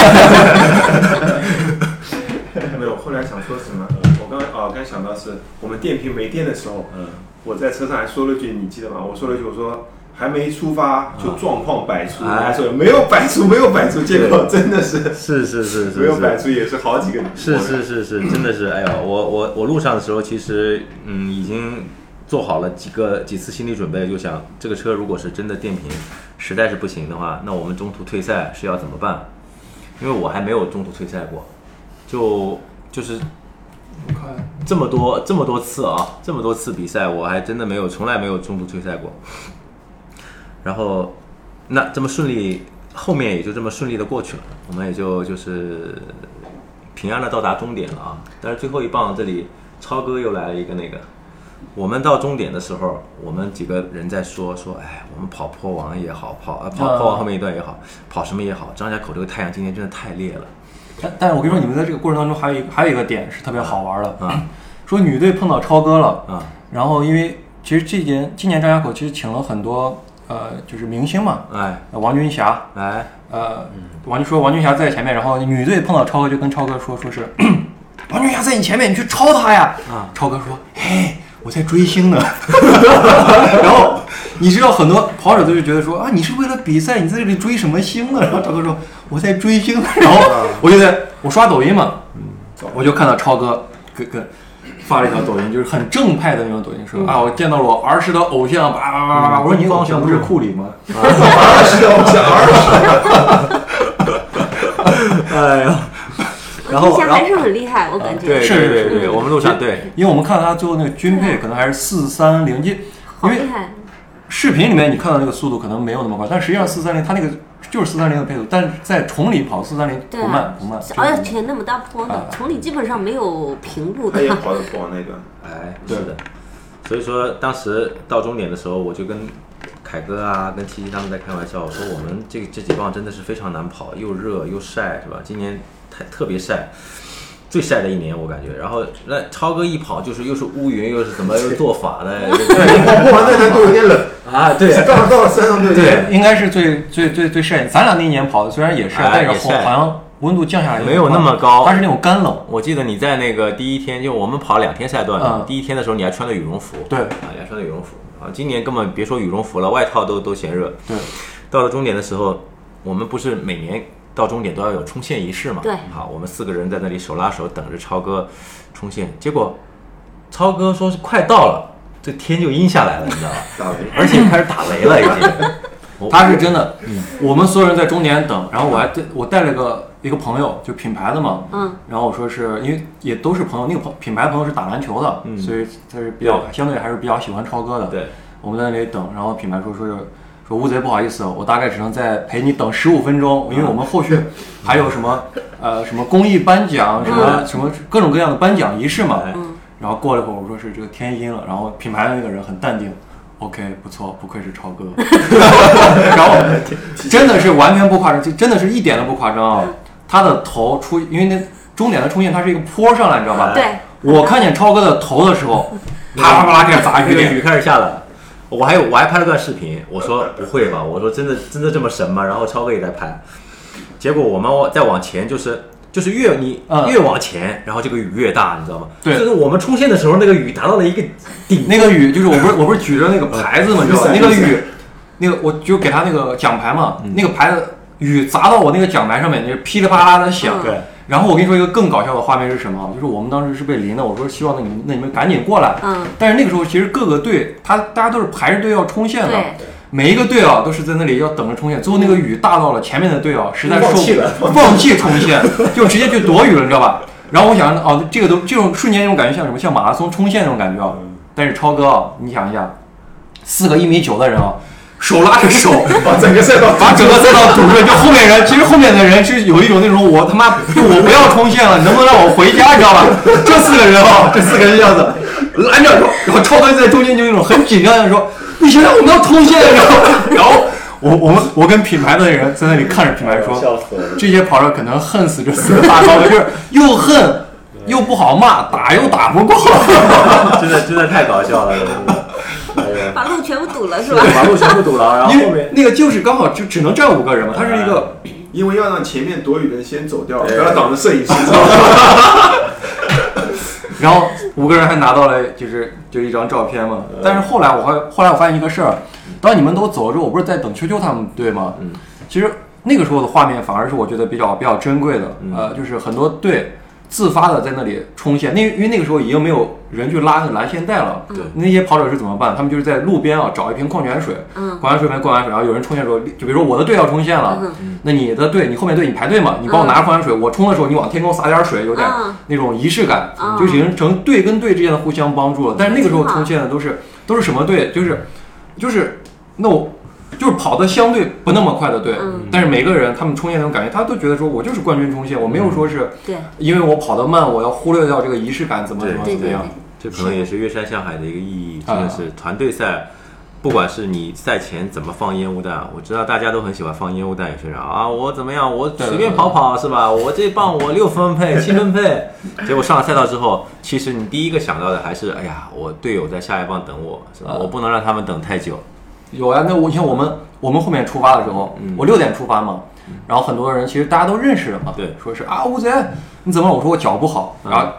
没有，后来想说什么？我刚哦，刚想到是我们电瓶没电的时候，嗯，我在车上还说了句，你记得吗？我说了一句，我说还没出发就状况百出，哎还说没有百出，没有百出，(laughs) 结果真的是是是是是没有百出，也是好几个。是是是是，真的是，哎呦，我我我路上的时候，其实嗯，已经做好了几个几次心理准备，就想这个车如果是真的电瓶实在是不行的话，那我们中途退赛是要怎么办？因为我还没有中途退赛过，就就是我看这么多这么多次啊，这么多次比赛，我还真的没有从来没有中途退赛过。然后那这么顺利，后面也就这么顺利的过去了，我们也就就是平安的到达终点了啊。但是最后一棒这里，超哥又来了一个那个。我们到终点的时候，我们几个人在说说，哎，我们跑坡王也好，跑啊跑坡王后面一段也好，跑什么也好，张家口这个太阳今天真的太烈了。但但是我跟你说，你们在这个过程当中还有还有一个点是特别好玩的，啊。说女队碰到超哥了，啊。然后因为其实这年今年张家口其实请了很多呃就是明星嘛，哎。呃王军霞，哎。呃王军说王军霞在前面，然后女队碰到超哥就跟超哥说说是 (coughs) 王军霞在你前面，你去超他呀，啊。超哥说嘿我在追星呢，(laughs) 然后你知道很多跑者都是觉得说啊你是为了比赛你在这里追什么星呢？然后超哥说我在追星，然后我就在我刷抖音嘛，我就看到超哥跟跟发了一条抖音，就是很正派的那种抖音，说啊，我见到了我儿时的偶像，叭叭叭叭叭。我说你偶像不是库里吗？(laughs) (laughs) 二十。偶像哎呀，然后还是很厉害，我感觉。对是是对对对，我们路上对因为我们看到他最后那个均配可能还是四三零，就因为好厉害！视频里面你看到那个速度可能没有那么快，但实际上四三零它那个就是四三零的配速，但是在崇礼跑四三零对不慢啊不慢，，而且那么大坡呢啊，崇礼基本上没有平路的他。也跑得过那段。(laughs) 哎，是的，所以说当时到终点的时候，我就跟凯哥啊、跟七七他们在开玩笑，我说我们这这几棒真的是非常难跑，又热又晒，是吧？今年太特别晒。最晒的一年，我感觉。然后那超哥一跑就是又是乌云，又是怎么又做法的，跑步完那有点冷，啊，对，到了到了山上就对，应该是最最最最晒。咱俩那一年跑的虽然也晒，哎但是好好像温度降下来没有那么高它是那种干冷。我记得你在那个第一天，就我们跑两天赛段，嗯第一天的时候你还穿的羽绒服，对啊，你还穿的羽绒服啊。今年根本别说羽绒服了，外套都都嫌热。对，到了终点的时候，我们不是每年到终点都要有冲线仪式嘛？对好，我们四个人在那里手拉手等着超哥冲线，结果超哥说是快到了，这天就阴下来了，你知道吧？打雷。而且开始打雷了，已经。我他是真的，我们所有人在终点等，然后我还带我带了个一个朋友，就品牌的嘛，嗯，然后我说是因为也都是朋友，那个朋品牌朋友是打篮球的，嗯所以他是比较相对还是比较喜欢超哥的。对，我们在那里等，然后品牌说说是说乌贼不好意思，我大概只能再陪你等十五分钟，因为我们后续还有什么呃什么公益颁奖，什么什么各种各样的颁奖仪式嘛。哎然后过了一会儿，我说是这个天阴了，然后品牌的那个人很淡定。OK，不错，不愧是超哥。(laughs) 然后真的是完全不夸张，就真的是一点都不夸张啊！他的头出，因为那终点的出现，它是一个坡上来，你知道吧？对，我看见超哥的头的时候，啪啪啪啪开始砸雨雨开始下了，我还有我还拍了段视频，我说不会吧，我说真的真的这么神吗？然后超哥也在拍，结果我们再往前就是。就是越你嗯越往前，然后这个雨越大，你知道吗？对就是我们冲线的时候，那个雨达到了一个顶。那个雨就是我不是 (laughs) 我不是举着那个牌子嘛，你知道吧？雨伞雨那个雨，那个我就给他那个奖牌嘛，那个牌子雨砸到我那个奖牌上面，就噼里啪啦的响。嗯对，然后我跟你说一个更搞笑的画面是什么？就是我们当时是被淋的，我说希望那你们那你们赶紧过来。嗯，但是那个时候其实各个队他大家都是排着队要冲线的，每一个队啊都是在那里要等着冲线。最后那个雨大到了前面的队啊实在受放弃了放弃冲线，(laughs) 就直接去躲雨了，你知道吧？然后我想哦，这个都这种瞬间那种感觉像什么？像马拉松冲线那种感觉啊。但是超哥啊，你想一下，四个一米九的人啊，手拉着手，(laughs) 把整个赛道把整个赛道堵住，就后面人，其实后面的人是有一种那种我他妈我不要冲线了，能不能让我回家，你知道吧？这四个人啊，这四个人这样子拦着，然后然后超哥在中间就那种很紧张的说：“不行，我们要冲线。”然后然后我我们我跟品牌的人在那里看着品牌说，死了！这些跑者可能恨死这四个大超哥，就是又恨又不好骂，打又打不过。(laughs) 真的真的太搞笑了，把路全部堵了是吧？对，马路全部堵了，(laughs) 然后后面那个就是刚好就只能站五个人嘛，他是一个因为要让前面躲雨的人先走掉，哎不要挡着摄影师？(laughs) (laughs) 然后五个人还拿到了就是就一张照片嘛。但是后来我还后来我发现一个事儿，当你们都走了之后，我不是在等秋秋他们队吗？嗯，其实那个时候的画面反而是我觉得比较比较珍贵的。呃，就是很多队自发的在那里冲线，那因为那个时候已经没有人去拉那蓝线带了。对那些跑者是怎么办？他们就是在路边啊找一瓶矿泉水，嗯矿泉水瓶灌完水，然后有人冲线的时候，就比如说我的队要冲线了，嗯那你的队你后面队你排队嘛，你帮我拿着矿泉水，我冲的时候你往天空洒点水，有点嗯那种仪式感，嗯就形成队跟队之间的互相帮助了。但是那个时候冲线的都是都是什么队？就是就是那我。就是跑的相对不那么快的队，嗯但是每个人他们冲线那种感觉，他都觉得说我就是冠军冲线，我没有说是对因为我跑得慢，我要忽略掉这个仪式感，怎么怎么怎么样。这可能也是越山向海的一个意义，啊真的是团队赛。不管是你赛前怎么放烟雾弹，我知道大家都很喜欢放烟雾弹，有些人啊，我怎么样，我随便跑跑是吧？我这棒我六分配、七分配，(laughs) 结果上了赛道之后，其实你第一个想到的还是，哎呀，我队友在下一棒等我，是吧？啊我不能让他们等太久。有呀，那我像我们我们后面出发的时候，嗯我六点出发嘛，然后很多人其实大家都认识的嘛，对说是啊吴贼你怎么了？我说我脚不好，嗯然后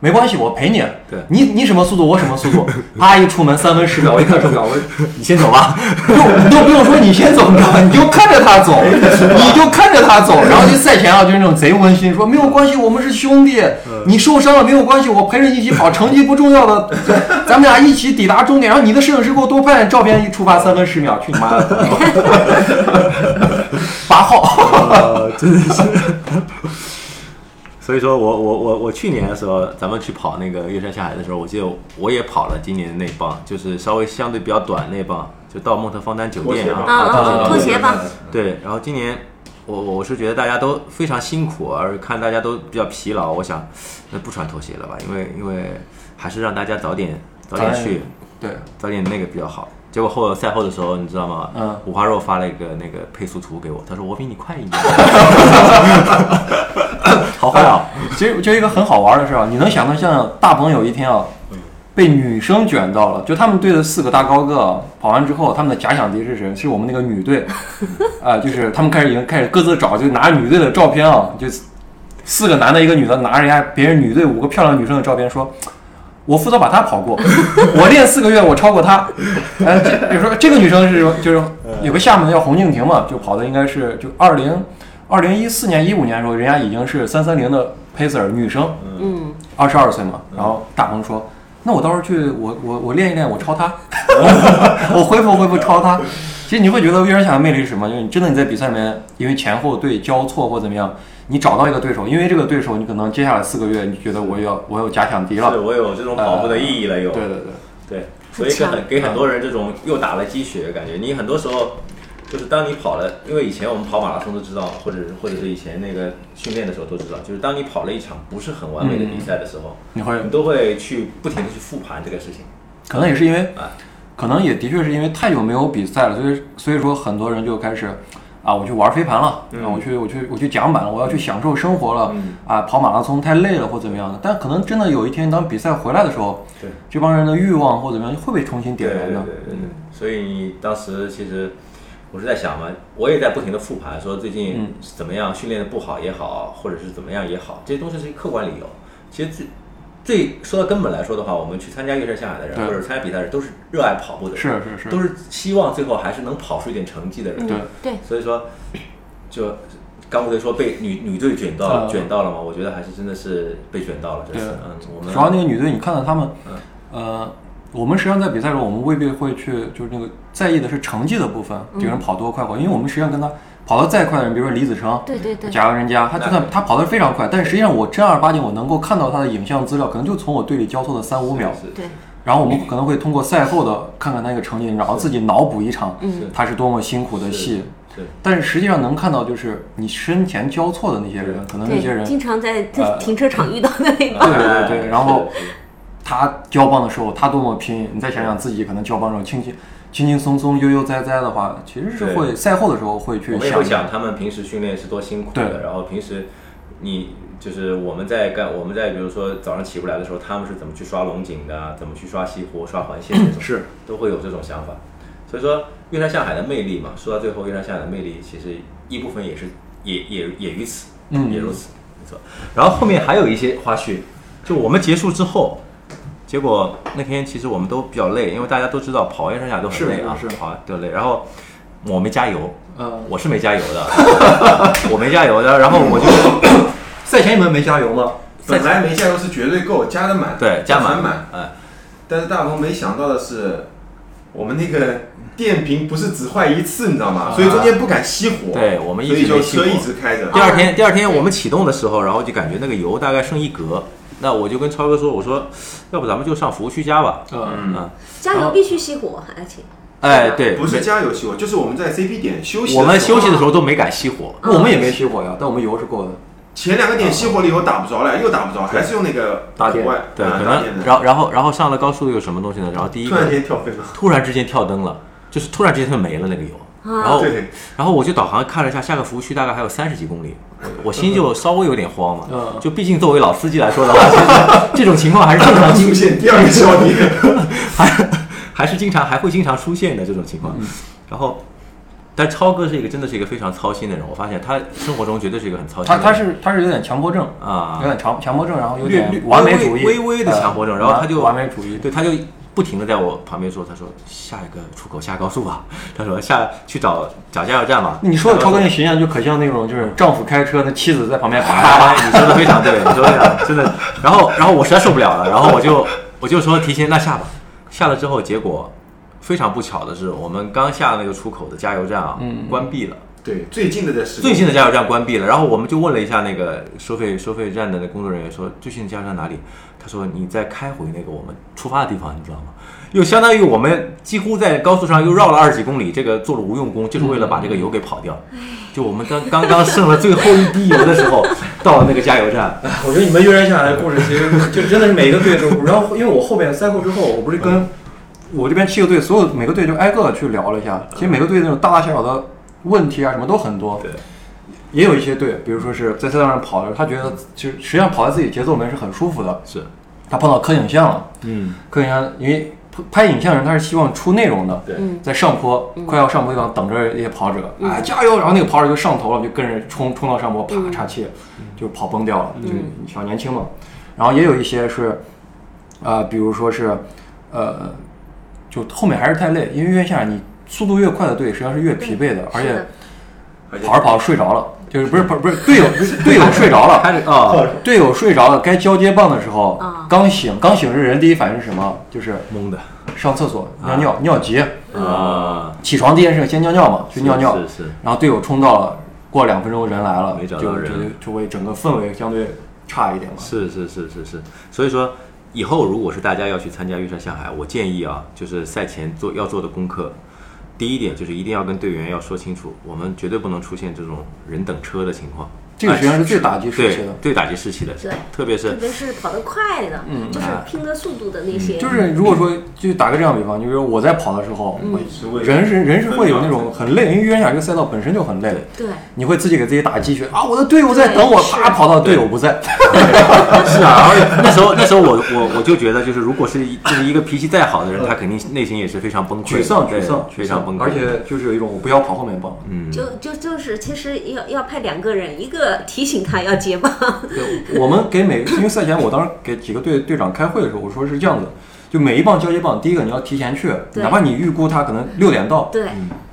没关系，我陪你。对你你什么速度，我什么速度。(laughs) 啪一出门三分十秒，我一看手表，我说你先走吧。不用你都不用说你先走，你知道吗？(laughs) 你就看着他走，你就看着他走，然后就赛前啊，就是那种贼温馨，说没有关系，我们是兄弟，你受伤了没有关系，我陪着你一起跑，成绩不重要的，(laughs) 咱们俩一起抵达终点。然后你的摄影师给我多拍点照片，一出发三分十秒，去你妈的！八号，真的是。所以说我我我我去年的时候，咱们去跑那个越山下海的时候，我记得我也跑了今年的那棒，就是稍微相对比较短那棒，就到蒙特方丹酒店啊，啊啊啊拖鞋吧，对，然后今年我我是觉得大家都非常辛苦，而看大家都比较疲劳，我想那不穿拖鞋了吧，因为因为还是让大家早点早点去，对，早点那个比较好。结果后赛后的时候，你知道吗？嗯五花肉发了一个那个配速图给我，他说我比你快一点。(laughs) 好坏啊！(laughs) 其实就一个很好玩的事啊，你能想到像大鹏有一天啊，被女生卷到了，就他们队的四个大高个啊跑完之后，他们的假想敌是谁？是我们那个女队，(laughs) 啊、就是他们开始已经开始各自找，就拿女队的照片啊，就四个男的，一个女的，拿人家别人女队五个漂亮女生的照片说。我负责把她跑过，(laughs) 我练四个月，我超过她。呃，这比如说这个女生是就是有个厦门的叫洪敬婷嘛，就跑的应该是就二零二零一四年一五年的时候，人家已经是三三零的 pacer 女生，嗯，二十二岁嘛。然后大鹏说：“那我到时候去，我我我练一练，我超她，(laughs) 我恢复恢复超她。”其实你会觉得越人想的魅力是什么？就是你真的你在比赛里面，因为前后对交错或怎么样，你找到一个对手，因为这个对手，你可能接下来四个月，你觉得我有我有假想敌了对。我有这种跑步的意义了，有。对对对。对，所以给很给很多人这种又打了鸡血的感觉。你很多时候就是当你跑了，因为以前我们跑马拉松都知道，或者或者是以前那个训练的时候都知道，就是当你跑了一场不是很完美的比赛的时候，你会你都会去不停的去复盘这个事情。可能也是因为啊，可能也的确是因为太久没有比赛了，所以所以说很多人就开始啊，我去玩飞盘了，嗯啊，我去我去我去桨板了，我要去享受生活了，嗯啊，跑马拉松太累了或怎么样的。但可能真的有一天当比赛回来的时候，对，这帮人的欲望或怎么样会被重新对对对点燃的。对对。所以你当时其实我是在想嘛，我也在不停的复盘，说最近嗯怎么样训练的不好也好，或者是怎么样也好，这些东西是客观理由。其实最最说到根本来说的话，我们去参加越山下海的人，或者参加比赛的人，都是热爱跑步的人，是是是，都是希望最后还是能跑出一点成绩的人。对嗯对，所以说，就刚不对说被女女队卷到卷到了嘛？我觉得还是真的是被卷到了，这对是嗯，我们主要那个女队，你看到他们嗯，呃，我们实际上在比赛中，我们未必会去就是那个在意的是成绩的部分，这个人跑多快活，因为我们实际上跟他跑得再快的人，比如说李子成，对对对，贾洋人家，他就算他跑得非常快，但实际上我正儿八经我能够看到他的影像资料，可能就从我队里交错的三五秒，对，然后我们可能会通过赛后的看看他那个成绩，然后自己脑补一场嗯。他是多么辛苦的戏。是但是实际上能看到，就是你身前交错的那些人，可能那些，人，经常在呃停车场遇到的那对帮，对对对，然后他交棒的时候他多么拼，你再想想自己可能交棒的时候轻轻轻轻松松、悠悠哉哉的话，其实是会赛后的时候会去我也想会想他们平时训练是多辛苦的，然后平时你就是我们在干，我们在比如说早上起不来的时候，他们是怎么去刷龙井的，怎么去刷西湖、刷环线这种，是都会有这种想法。所以说，越山向海的魅力嘛，说到最后，越山向海的魅力其实一部分也是也也也于此，嗯也如此，没错。然后后面还有一些花絮，就我们结束之后。结果那天其实我们都比较累，因为大家都知道跑完越山下海都很累啊，是是跑完都累。然后我没加油，呃，我是没加油的，(laughs) 我没加油的，然后我就 (laughs) 赛前你们没加油吗？本来没加油是绝对够，加的满，对加满满。哎，但是大鹏没想到的是，我们那个电瓶不是只坏一次，你知道吗？所以中间不敢熄火。对我们一所以就车一直开着第。二天，第二天我们启动的时候，然后就感觉那个油大概剩一格，那我就跟超哥说，我说，要不咱们就上服务区加吧。嗯，嗯，加油必须熄火，而且哎，对，不是加油熄火，就是我们在 CP 点休息。我们休息的时候都没敢熄火。那我们也没熄火呀，但我们油是够的。前两个点熄火了以后打不着了，又打不着，还是用那个打电对，可能。然后然后然后上了高速有什么东西呢？然后第一个突然间跳灯了。突然之间跳灯了，就是突然之间它没了那个油，然后对，然后我就导航看了一下，下个服务区大概还有三十几公里，我心就稍微有点慌嘛。嗯就毕竟作为老司机来说的话，其实 (laughs) 这种情况还是经常出现第二个小点。还 (laughs) 还是经常还会经常出现的这种情况。然后，但超哥是一个真的是一个非常操心的人，我发现他生活中绝对是一个很操心他。他是他是有点强迫症，啊有，点强强迫症，然后有点完美主义，微微微的强迫症呃然后他就完美主义。对，他就不停的在我旁边说，他说下一个出口下高速吧，(laughs) 他说下去找找加油站吧。你说的超哥那形象就可像那种就是丈夫开车，那妻子在旁边。(laughs) 你说的非常对，你说的非常真的。然后，然后我实在受不了了，然后我就我就说提前那下吧。下了之后，结果非常不巧的是，我们刚下那个出口的加油站啊，嗯关闭了。对，最近的在十最近的加油站关闭了，然后我们就问了一下那个收费收费站的那工作人员说最近的加油站哪里？他说你再开回那个我们出发的地方，你知道吗？又相当于我们几乎在高速上又绕了二十几公里，这个做了无用功，就是为了把这个油给跑掉。(laughs) 就我们刚刚刚剩了最后一滴油的时候，到了那个加油站，我觉得你们跃然下来的故事，其实就真的是每一个队都，然后因为我后边赛后之后，我不是跟我这边七个队，所有每个队就挨个去聊了一下，其实每个队那种大大小小的问题啊什么都很多。对，也有一些队，比如说是在赛道上跑的，他觉得就实际上跑在自己节奏里面是很舒服的。是，他碰到磕影像了，嗯，磕影像，因为拍影像人他是希望出内容的，对。嗯。在上坡快要上坡地方等着一些跑者，哎加油！然后那个跑者就上头了，就跟着冲冲到上坡，啪岔气，就跑崩掉了，就小年轻嘛。然后也有一些是，呃，比如说是，呃，就后面还是太累，因为越下你速度越快的队实际上是越疲惫的，而且跑着跑着睡着了，就是不是不是不是队友 (laughs) 队友睡着了，开始哦，队友睡着了，该交接棒的时候啊，刚醒，刚醒这人第一反应是什么？就是懵的。上厕所尿尿尿急，啊，起床第一件事先尿尿嘛，去尿尿，是是，然后队友冲到了，过两分钟人来了，没找就到人。就就会整个氛围相对差一点嘛。是是是是是，所以说以后如果是大家要去参加越山下海，我建议啊，就是赛前做要做的功课，第一点就是一定要跟队员要说清楚，我们绝对不能出现这种人等车的情况。这个实际上是最打击士气对的。最打击士气的，对特别是特别是跑得快的，就是拼个速度的那些，就是如果说就打个这样比方，就是我在跑的时候，嗯人是人是会有那种很累，因为越野下这个赛道本身就很累，对，你会自己给自己打鸡血啊，我的队友在等我，啪跑到队友不在，(laughs) 是啊，而且那时候那时候我 (laughs) 我我就觉得，就是如果是一就是一个脾气再好的人，他肯定内心也是非常崩溃，沮丧沮丧非常崩溃，而且就是有一种我不要跑后面棒。嗯，就就就是其实要要派两个人，一个提醒他要接棒，对，我们给每因为赛前我当时给几个队队长开会的时候，我说是这样子，就每一棒交接棒，第一个你要提前去，哪怕你预估他可能六点到，对，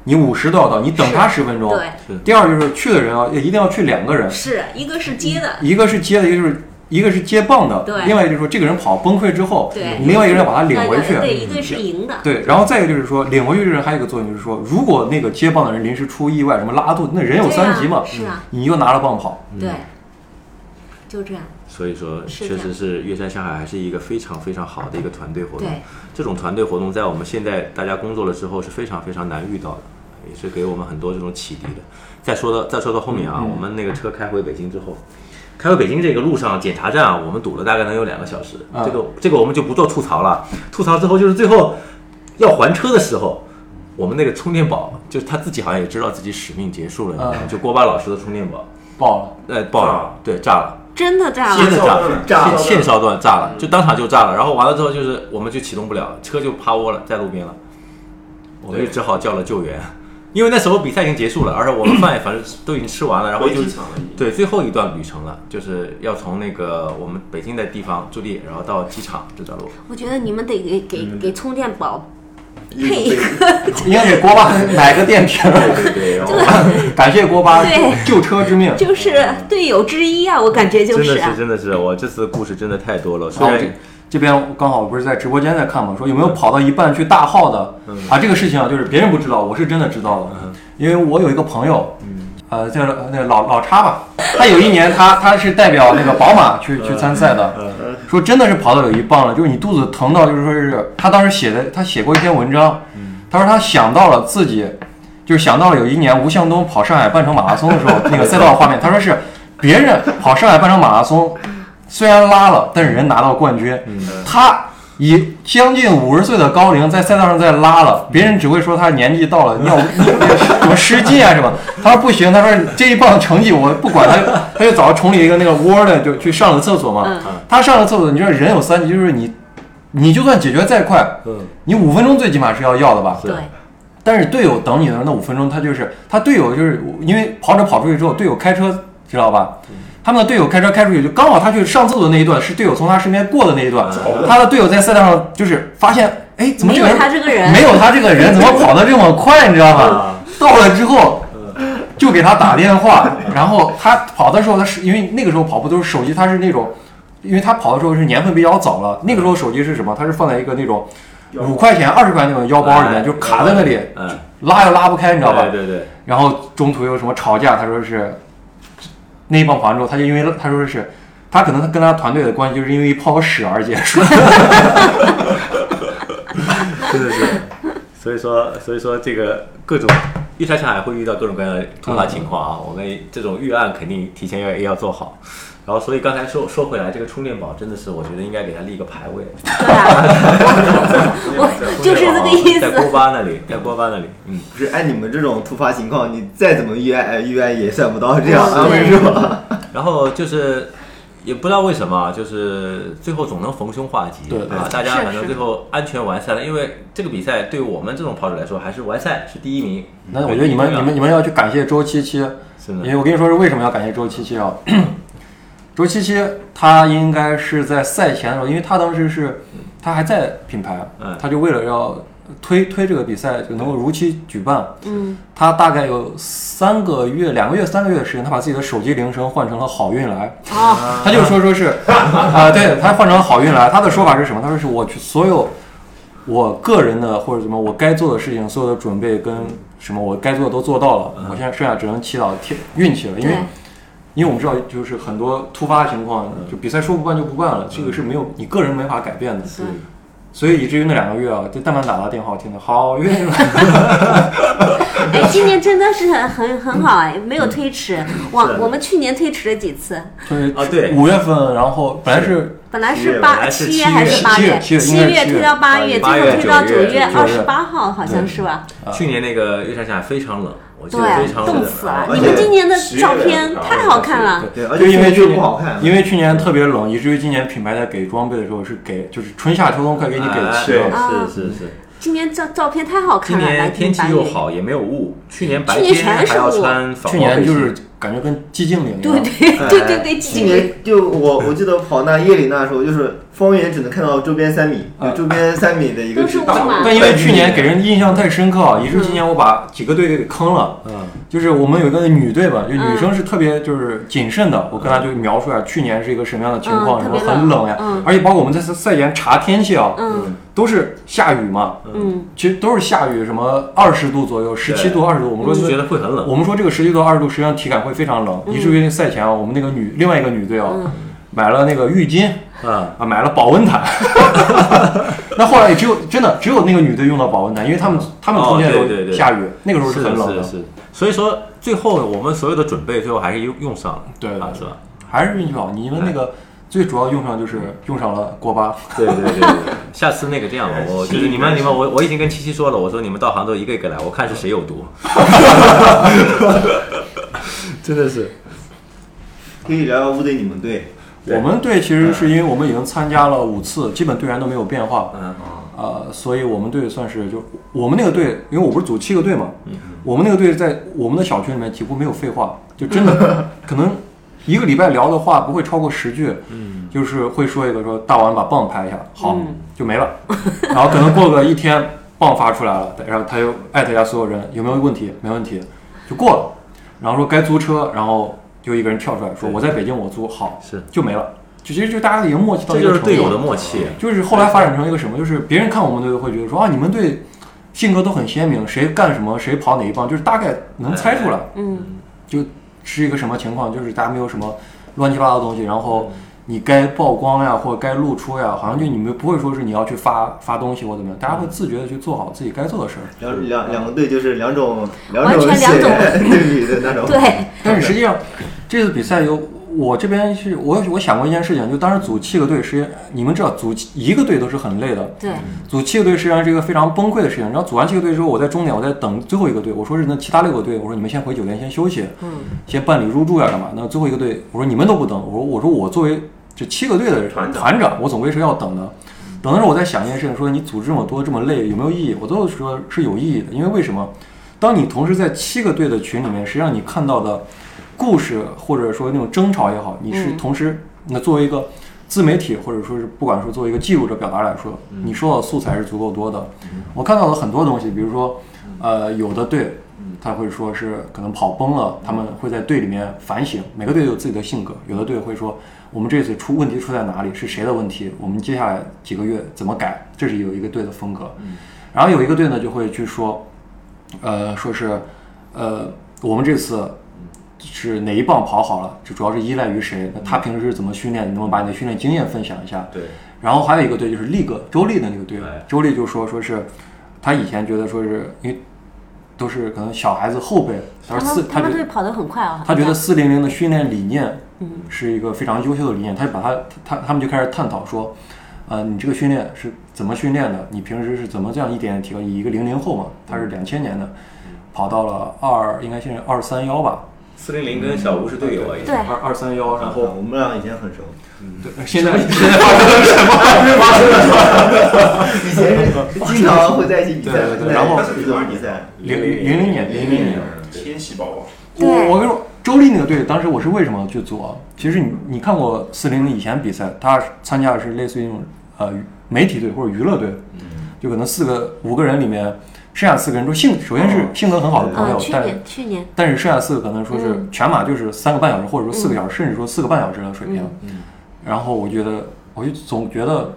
你五十都要到，你等他十分钟。对，第二就是去的人啊，也一定要去两个人，是一个是接的，一个是接的，一个就是一个是接棒的，对另外就是说这个人跑崩溃之后，对你另外一个人要把他领回去。对，一个是赢的，对，然后再一个就是说，领回去的人还有一个作用，就是说，如果那个接棒的人临时出意外，什么拉肚子，那人有三级嘛，是啊，你又拿了棒跑。对，就这样，所以说确实是越山下海还是一个非常非常好的一个团队活动对。这种团队活动在我们现在大家工作了之后是非常非常难遇到的，也是给我们很多这种启迪的。再说到再说到后面啊，嗯我们那个车开回北京之后，开回北京这个路上检查站啊，我们堵了大概能有两个小时。啊。这个这个我们就不做吐槽了，吐槽之后就是最后要还车的时候。我们那个充电宝，就是他自己好像也知道自己使命结束了，你知道吗？啊。就锅巴老师的充电宝，爆了，呃，爆了，对，炸了。真的炸了，真的炸了。炸了。线线烧断炸了，就当场就炸了。然后完了之后就是我们就启动不了，车就趴窝了，在路边了，我们就只好叫了救援。因为那时候比赛已经结束了，(clears throat) 而且我们饭也反正都已经吃完了，然后就。对最后一段旅程了，就是要从那个我们北京的地方驻地，然后到机场这段路。我觉得你们得给给给充电宝配一个 (laughs) 应该给锅巴买个电瓶对，对对，然后感谢锅巴救车之命。就是队友之一啊，我感觉就是真的啊是真的是，我这次故事真的太多了。虽然然后这这边刚好不是在直播间在看嘛，说有没有跑到一半去大号的、啊？这个事情啊，就是别人不知道，我是真的知道的，因为我有一个朋友，呃，叫那个老老叉吧，他有一年他他是代表那个宝马去去参赛的，说真的是跑到有一半了，就是你肚子疼到就是说是他当时写的，他写过一篇文章，他说他想到了自己。就是想到了有一年吴向东跑上海半程马拉松的时候，那个赛道画面，他说是别人跑上海半程马拉松，虽然拉了，但是人拿到冠军，他以将近五十岁的高龄在赛道上再拉了，别人只会说他年纪到了尿 (laughs) 什么失禁啊什么。他说不行，他说这一棒成绩我不管，他他就找崇礼一个那个窝的就去上了厕所嘛。嗯他上了厕所，你知道人有三急，就是你你就算解决再快，嗯，你五分钟最起码是要要的吧？对，但是队友等你的那五分钟，他就是他队友就是因为跑者跑出去之后，队友开车知道吧？他们的队友开车开出去，就刚好他去上厕所那一段是队友从他身边过的那一段，他的队友在赛道上就是发现，哎，怎么没有这个人他这个人，没有他这个人怎么跑得这么快，你知道吗？(laughs) 到了之后就给他打电话，然后他跑的时候，他是因为那个时候跑步都是手机，他是那种，因为他跑的时候是年份比较早了，那个时候手机是什么？他是放在一个那种五块钱、二十块钱那种腰包里面，就卡在那里，嗯，拉又拉不开，你知道吧？对对对，然后中途有什么吵架，他说是那一棒跑完之后，他就因为他说的是他可能跟他团队的关系就是因为一泡屎而结束。(laughs) 真的是，所以说所以说这个各种一来上海会遇到各种各样的突发情况啊，我们这种预案肯定提前要要做好。然后，所以刚才说说回来，这个充电宝真的是，我觉得应该给它立个牌位，对啊，(laughs) 我就是这个意思在锅。巴那里，在锅巴那里，嗯，不是按你们这种突发情况，你再怎么预案预案也算不到这样嗯安慰是吧？然后就是也不知道为什么，就是最后总能逢凶化吉，对对啊，大家反正最后安全完赛了，因为这个比赛对我们这种跑者来说，还是完赛是第一名。那我觉得你们你们你们要去感谢周七七，是的因为我跟你说是为什么要感谢周七七啊？周七七他应该是在赛前的时候，因为他当时是他还在品牌，嗯他就为了要推推这个比赛就能够如期举办，嗯，他大概有三个月、两个月、三个月的时间，他把自己的手机铃声换成了好运来。啊，他就说说是 (laughs) 啊、对他换成好运来。他的说法是什么？他说是我去所有我个人的或者什么我该做的事情，所有的准备跟什么我该做的都做到了，我现在剩下只能祈祷天运气了，因为对。因为我们知道，就是很多突发情况，就比赛说不办就不办了，这个是没有你个人没法改变的。对。所以以至于那两个月啊，就但凡打到电话，我听到好运，(laughs) 哎，今年真的是很很很好哎，没有推迟。我我们去年推迟了几次，就是啊对五月份，然后本来是本来是八七月还是八月？七月七七月推到八月，最后推到九月二十八号，好像是吧？去年那个月山下非常冷，我记得非对，常冻死了。你们今年的照片太好看了。对，而就且因为去年不好看，因为去年特别冷，以至于今年品牌在给装备的时候是给就是春夏秋冬快给你给齐，了。啊是是是。今年照照片太好看了，今年天气。又好，也没有雾。去年白去年天还要全是雾穿防去年就是感觉跟寂静岭一样。对对对对，去年就我我记得跑那夜里那时候，就是方圆只能看到周边三米，就周边三米的一个都是雾大嘛但因为去年给人印象太深刻啊，以至于今年我把几个队给坑了。嗯，就是我们有一个女队吧，就女生是特别就是谨慎的，我跟她就描述一下去年是一个什么样的情况，什么嗯很冷呀嗯，而且包括我们在赛赛前查天气啊，嗯。都是下雨嘛，嗯，其实都是下雨，什么二十度左右，十七度、二十度，我们说就说觉得会很冷。我们说这个十七度、二十度，实际上体感会非常冷，以至于赛前啊，我们那个女另外一个女队啊，嗯买了那个浴巾啊，啊，买了保温毯。(laughs) 那后来也只有真的只有那个女队用到保温毯，因为他们他们充电的时哦对对对候下雨，那个时候是很冷的。是是。所以说，最后我们所有的准备，最后还是用用上了，对对啊，是吧？还是运气好，你们那个最主要用上就是用上了锅巴。对对对对对。下次那个这样吧，(laughs) 我就是你们你们我我已经跟七七说了，我说你们到杭州一个一个来，我看是谁有毒。(laughs) 真的是。可以聊聊乌队你们队，我们队其实是因为我们已经参加了五次，基本队员都没有变化，嗯。呃，所以我们队算是就我们那个队，因为我不是组七个队嘛，嗯。我们那个队在我们的小群里面几乎没有废话，就真的 (laughs) 可能一个礼拜聊的话不会超过十句，嗯。就是会说一个说大王把棒拍一下，好、嗯。就没了，然后可能过个一天棒发出来了，然后他又艾特一下所有人有没有问题，没问题，就过了。然后说该租车，然后就一个人跳出来说我在北京我租好，是。就没了。就其实就大家已经默契到这一个程度就是队友的默契。就是后来发展成一个什么，就是别人看我们队会觉得说啊，你们队性格都很鲜明，谁干什么谁跑哪一棒，就是大概能猜出来，嗯，就是一个什么情况，就是大家没有什么乱七八糟的东西，然后你该曝光呀或者该露出呀，好像就你们不会说是你要去发发东西或怎么样，大家会自觉的去做好自己该做的事儿。两两两个队就是两种两完种全两种对比的那种。对，但是实际上，这次比赛有我这边是我我想过一件事情，就当时组七个队，实际你们知道组一个队都是很累的，对，组七个队实际上是一个非常崩溃的事情。然后组完七个队之后，我在终点我在等最后一个队，我说是那其他六个队，我说你们先回酒店先休息，嗯，先办理入住呀干嘛？那最后一个队，我说你们都不等，我说我说我作为这七个队的团长团长，我总归是要等的。等的时候我在想一件事情，说你组织这么多这么累有没有意义？我最后说是有意义的，因为为什么？当你同时在七个队的群里面，实际上你看到的故事或者说那种争吵也好，你是嗯同时那作为一个自媒体或者说是不管说作为一个记录者表达来说，你收到的素材是足够多的。我看到了很多东西，比如说，呃，有的队他会说是可能跑崩了，他们会在队里面反省，每个队有自己的性格。有的队会说，我们这次出问题出在哪里，是谁的问题，我们接下来几个月怎么改，这是有一个队的风格。然后有一个队呢就会去说，呃，说是，呃，我们这次是哪一棒跑好了，这主要是依赖于谁？那他平时是怎么训练？你能不能把你的训练经验分享一下？对，然后还有一个队就是力哥周丽的那个队哎，周丽就说说是，他以前觉得说是因为都是可能小孩子后辈，他他说四们他们觉得队跑得很快啊，他觉得四零零的训练理念嗯是一个非常优秀的理念，他就把他他他们就开始探讨说，呃，你这个训练是怎么训练的？你平时是怎么这样一点点提高？以一个零零后嘛，他是两千年的，跑到了二应该现在二三幺吧，四零零跟小吴是队友啊，已经二二三幺，然后我们俩以前很熟，对现在现在发生了什么？(laughs) 以前是经常会在一起比赛对对对然后一起比赛。零零零年零零年。天喜宝宝，我我跟你说，周丽那个队当时我是为什么去组啊？其实你你看过四零零以前比赛，他参加的是类似于那种呃媒体队或者娱乐队，就可能四个五个人里面，剩下四个人都性首先是性格很好的朋友但年去年，但是剩下四个可能说是嗯。全马就是三个半小时，或者说四个小时，甚至说四个半小时的水平。嗯。然后我觉得，我就总觉得，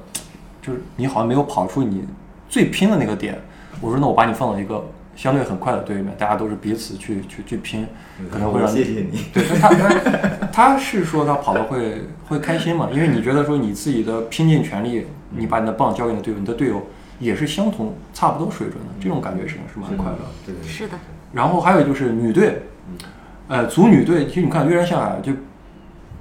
就是你好像没有跑出你最拼的那个点。我说那我把你放到一个相对很快的队里面，大家都是彼此去去去拼，可能会让你谢谢你。对他他他是说他跑的会会开心嘛？因为你觉得说你自己的拼尽全力，你把你的棒交给你的队友，你的队友也是相同差不多水准的，这种感觉是是蛮快乐的。对对对，是的，然后还有就是女队，呃，组女队，其实你看越山下海就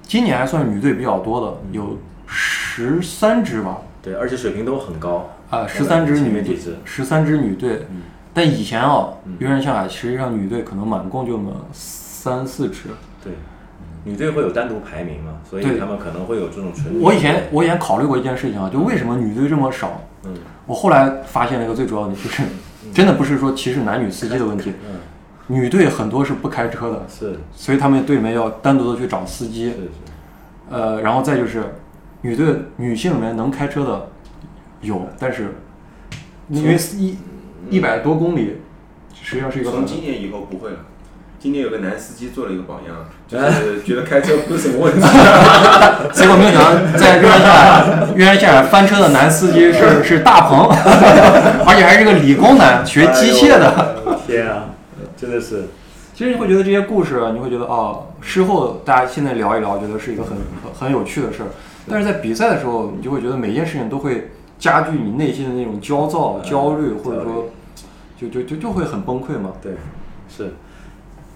今年还算女队比较多的，有十三支吧，对，而且水平都很高。啊，十三支女队十三支女队。嗯但以前啊嗯，越山下海实际上女队可能满共就那么三四支。对，女队会有单独排名嘛，所以对他们可能会有这种纯。我以前我以前考虑过一件事情啊，就为什么女队这么少？嗯我后来发现了一个最主要的，就是真的不是说歧视男女司机的问题，嗯，女队很多是不开车的，是所以他们队里面要单独的去找司机是。是，呃，然后再就是女队女性里面能开车的有，但是因为一一百多公里，实际上是一个从今年以后不会了。今年有个男司机做了一个榜样，就是觉得开车不是什么问题。(laughs) 结果没有想到，在越山下海，越山下海翻车的男司机是是大鹏，而且还是个理工男，学机械的。天啊，真的是。其实你会觉得这些故事，你会觉得哦，事后大家现在聊一聊，觉得是一个很很很有趣的事儿。但是在比赛的时候，你就会觉得每件事情都会加剧你内心的那种焦躁、焦虑，或者说就就就就会很崩溃嘛。对，是。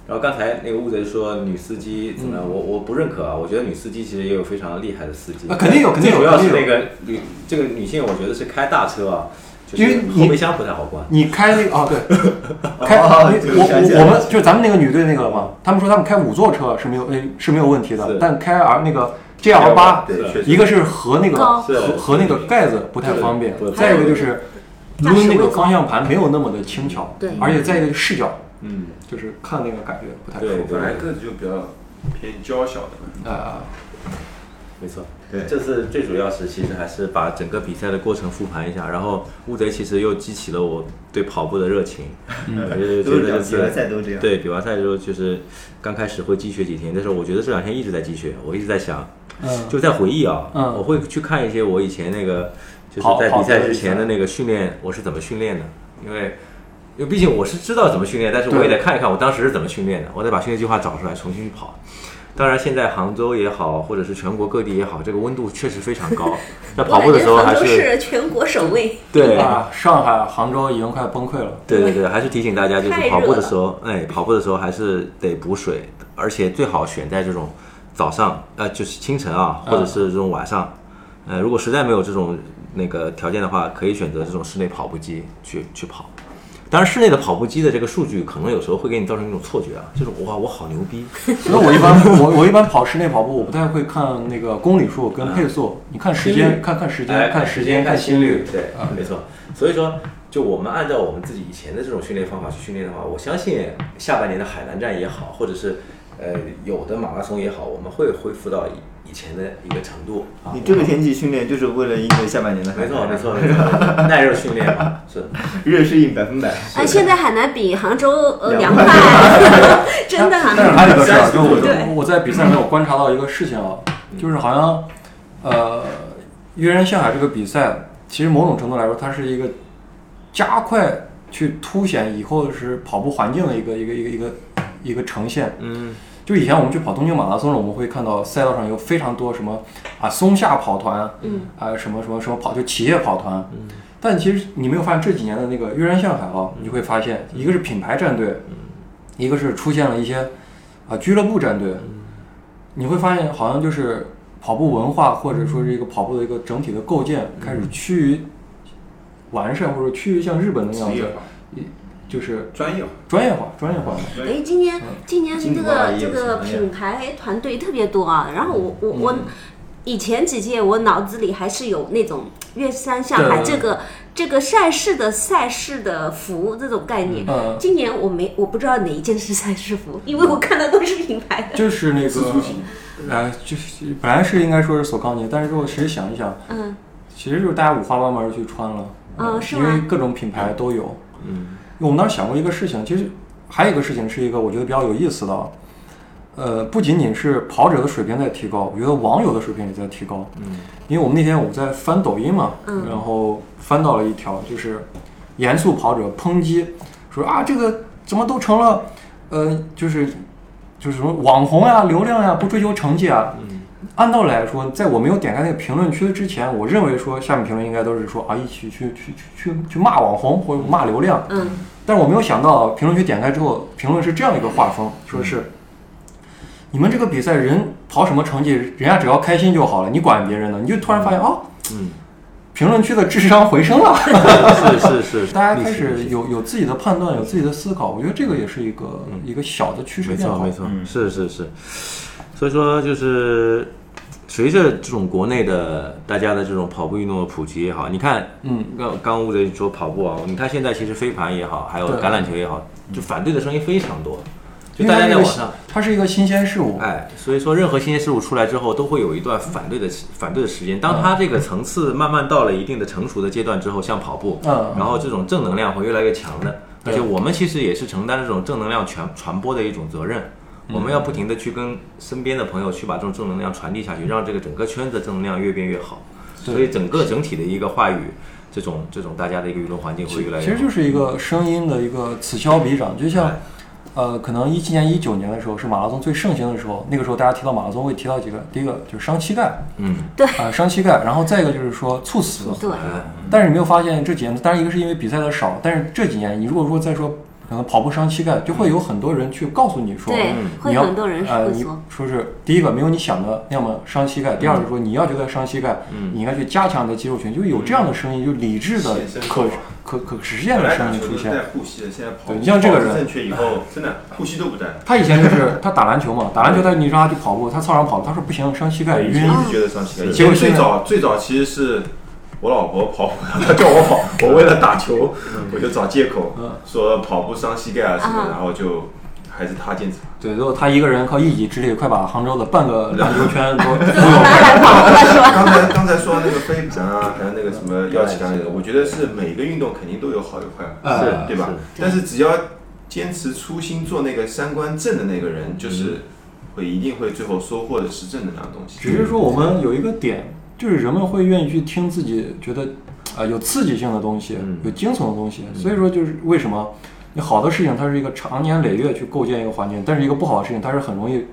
然后刚才那个乌贼说女司机怎么样？我我不认可啊，我觉得女司机其实也有非常厉害的司机。啊肯定有肯定有主要是那个女这个女性，我觉得是开大车啊，因为后备箱不太好关。你开那个啊，对，(laughs) 开哦你这个想起我我我们就是咱们那个女队那个嘛，他们说他们开五座车是没有诶是没有问题的，但开 R 那个 GL 八对，一个是和那个高是合合那个盖子不太方便，再一个就是驾驶抡那个方向盘没有那么的轻巧，对而且在一个视角嗯，就是看那个感觉不太舒对服。本来个子就比较偏娇小的嘛。呃，没错，对这次最主要是其实还是把整个比赛的过程复盘一下，然后乌贼其实又激起了我对跑步的热情，嗯，我就是比觉得就是完赛都这样。对比完赛的时候就是刚开始会积雪几天，但是我觉得这两天一直在积雪，我一直在想，嗯，就在回忆啊，嗯我会去看一些我以前那个就是在比赛之前的那个训练，我是怎么训练的，因为。因为毕竟我是知道怎么训练，但是我也得看一看我当时是怎么训练的，我得把训练计划找出来，重新去跑。当然，现在杭州也好，或者是全国各地也好，这个温度确实非常高。(laughs) 那跑步的时候还是是全国首位。对啊，上海、杭州已经快崩溃了。对对对，还是提醒大家，就是跑步的时候，哎，跑步的时候还是得补水，而且最好选在这种早上，呃，就是清晨啊，或者是这种晚上。呃，如果实在没有这种那个条件的话，可以选择这种室内跑步机去去跑。当然，室内的跑步机的这个数据可能有时候会给你造成一种错觉啊，就是哇，我好牛逼，(laughs) 所以我一般 (laughs) 我我一般跑室内跑步，我不太会看那个公里数跟配速，你看时间，看看时间，哎看时间，看心率。对，啊没错。所以说，就我们按照我们自己以前的这种训练方法去训练的话，我相信下半年的海南站也好，或者是呃有的马拉松也好，我们会恢复到以以前的一个程度。啊你这个天气训练就是为了应对下半年的海没错，没错，没错，耐热训练嘛，是。(laughs) 热适应百分百。哎，现在海南比杭州呃凉凉快快，(laughs) 真的但是还有一个事儿，就我对我在比赛里面我观察到一个事情啊，就是好像呃，约人向海这个比赛，其实某种程度来说，它是一个加快去凸显以后是跑步环境的一个一个一个一个一个呈现。嗯，就以前我们去跑东京马拉松了，我们会看到赛道上有非常多什么啊松下跑团，嗯。啊什么什么什么跑就企业跑团，但其实你没有发现这几年的那个跃然向海啊，你就会发现一个是品牌战队，一个是出现了一些啊俱乐部战队，你会发现好像就是跑步文化或者说是一个跑步的一个整体的构建开始趋于完善，或者趋于像日本那样子，就是专业化。专业化、专业化。哎，今年今年这个这个品牌团队特别多啊。然后我我我以前几届我脑子里还是有那种岳山向海这个这个赛事的赛事的服这种概念。嗯今年我没我不知道哪一件是赛事服，因为我看的都是品牌的。就是那个，呃，就是本来是应该说是索康尼，但是如果其实想一想，嗯其实就是大家五花八门地去穿了，因嗯是吗为各种品牌都有。嗯，我们当时想过一个事情，其实还有一个事情是一个我觉得比较有意思的啊，呃，不仅仅是跑者的水平在提高，我觉得网友的水平也在提高。嗯，因为我们那天我在翻抖音嘛，嗯然后翻到了一条，就是严肃跑者抨击说啊，这个怎么都成了，呃，就是就是什么网红呀、流量呀，不追求成绩啊。按道理来说，在我没有点开那个评论区之前，我认为说下面评论应该都是说啊，一起去去去去去骂网红或者骂流量。嗯但是我没有想到，评论区点开之后，评论是这样一个画风，说是你们这个比赛人跑什么成绩，人家只要开心就好了，你管别人呢？你就突然发现哦，嗯，评论区的智商回升了，是是是，大家开始有有自己的判断，有自己的思考。我觉得这个也是一个一个小的趋势变化没错没。错，嗯是是是，所以说就是随着这种国内的大家的这种跑步运动的普及也好，你看，嗯，刚刚吴贼说跑步啊，你看现在其实飞盘也好，还有橄榄球也好，就反对的声音非常多，就大家在网上。它是一个新鲜事物，哎，所以说任何新鲜事物出来之后，都会有一段反对的反对的时间。当它这个层次慢慢到了一定的成熟的阶段之后，像跑步，嗯然后这种正能量会越来越强的。而且我们其实也是承担这种正能量传传播的一种责任。我们要不停的去跟身边的朋友去把这种正能量传递下去，让这个整个圈子正能量越变越好。所以整个整体的一个话语，这种这种大家的一个舆论环境会越来越好。其实就是一个声音的一个此消彼长，就像，呃，可能一七年、一九年的时候是马拉松最盛行的时候，那个时候大家提到马拉松会提到几个，第一个就是伤膝盖，嗯，啊、伤膝盖，然后再一个就是说猝死，对，哎但是你没有发现这几年，当然一个是因为比赛的少，但是这几年你如果说再说可能跑步伤膝盖，就会有很多人去告诉你说，对嗯会你要很多人呃，你说，是第一个没有你想的那么伤膝盖，第二个说你要觉得伤膝盖，嗯你应该去加强你的肌肉群，就有这样的声音，就理智的可可可可实现的声音出现。带护膝的，现在跑对你像这个人正确以后，真的护膝都不带。他以前就是他打篮球嘛，打篮球他你让他去跑步，他操场跑，他说不行，伤膝盖晕以前。一直觉得伤膝盖。以结果最早最早其实是我老婆跑步，(laughs) 她叫我跑，我为了打球，我就找借口嗯。说跑步伤膝盖啊什么然后就还是她坚持？对，如果她一个人靠一己之力，快把杭州的半个 (laughs) 篮球圈都？(laughs) 刚才刚才说那个飞盘啊，还有那个什么腰旗杆那个，我觉得是每个运动肯定都有好有坏，是对吧？但是只要坚持初心做那个三观正的那个人，就是会一定会最后收获的是正能量的东西。只是说我们有一个点，就是人们会愿意去听自己觉得啊、有刺激性的东西，嗯有惊悚的东西。所以说就是为什么你好的事情它是一个长年累月去构建一个环境，但是一个不好的事情它是很容易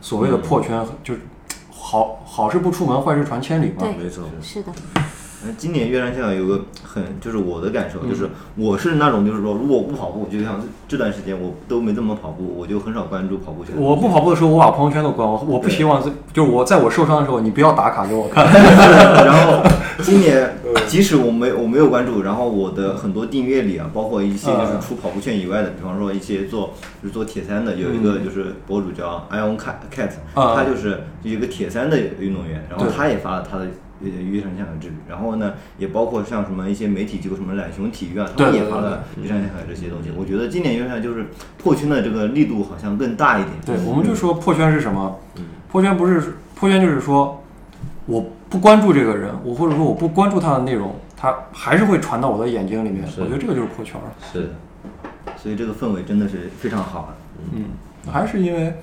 所谓的破圈，就是好好事不出门，坏事传千里嘛。对没错，是的，呃今年越南香港有个很，就是我的感受，嗯就是我是那种，就是说，如果我不跑步，就像这段时间我都没怎么跑步，我就很少关注跑步圈。我不跑步的时候，我把朋友圈都关了，我不希望是就是我在我受伤的时候，你不要打卡给我看。(laughs) 然后今年 (laughs) 即使我没我没有关注，然后我的很多订阅里啊，包括一些就是除跑步圈以外的，比方说一些做就是做铁三的，有一个就是博主叫 Ion Cat 他就是一个铁三的运动员，然后他也发了他的。呃，越山香港之旅，然后呢，也包括像什么一些媒体机构，什么懒熊体育啊，他们也发了越山香港这些东西。我觉得今年越山就是破圈的这个力度好像更大一点。对，我们就说破圈是什么？破圈不是破圈，就是说我不关注这个人，我或者说我不关注他的内容，他还是会传到我的眼睛里面。是我觉得这个就是破圈儿。是的，所以这个氛围真的是非常好。嗯，还是因为，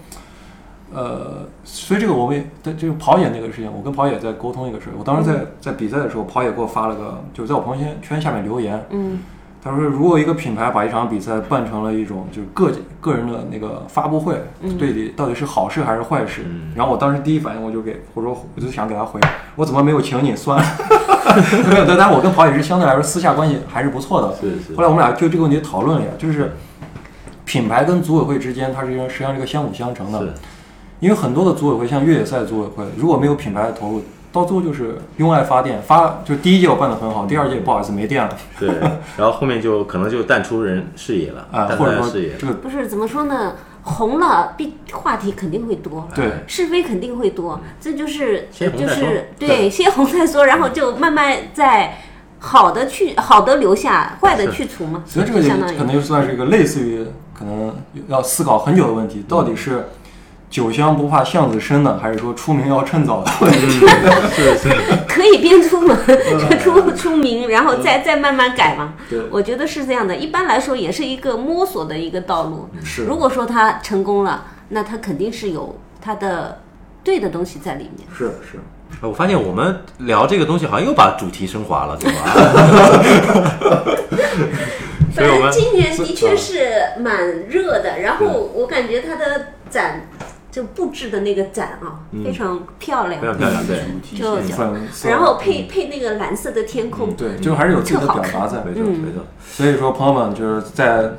呃，所以这个我们也在这个跑野那个事情，我跟跑野在沟通一个事儿。我当时在在比赛的时候，跑野给我发了个，就是在我朋友圈圈下面留言，嗯他说如果一个品牌把一场比赛办成了一种就是个个人的那个发布会，嗯对你到底是好事还是坏事？嗯然后我当时第一反应我就给我说我就想给他回，我怎么没有请你算？(laughs) 没有，但但我跟跑野是相对来说私下关系还是不错的。是是后来我们俩就这个问题讨论了一下，就是品牌跟组委会之间，它是一个实际上是一个相辅相成的。是因为很多的组委会，像越野赛组委会，如果没有品牌的投入，到最后就是用爱发电，发就第一届我办的很好，第二届不好意思没电了对，然后后面就可能就淡出人视野了，(laughs) 啊，淡或者说出人视野。这个不是怎么说呢？红了，必话题肯定会多，对是非肯定会多，这就是就是对，先红再说，然后就慢慢在好的去好的留下，坏的去除嘛，所以这个就相当于可能就算是一个类似于可能要思考很久的问题，到底是酒香不怕巷子深呢，还是说出名要趁早的问题？是 (laughs) 是，(laughs) 可以边出门就 (laughs) 出出名，然后再再慢慢改嘛。对我觉得是这样的。一般来说，也是一个摸索的一个道路。是如果说他成功了，那他肯定是有他的对的东西在里面。是是，我发现我们聊这个东西好像又把主题升华了，对吧？反正今年的确是蛮热的，然后我感觉它的展就布置的那个展啊，非常漂亮非，常漂亮，对，就然后配配那个蓝色的天空，嗯对，就还是有自己的表达在。没错嗯没错。所以说，朋友们就是在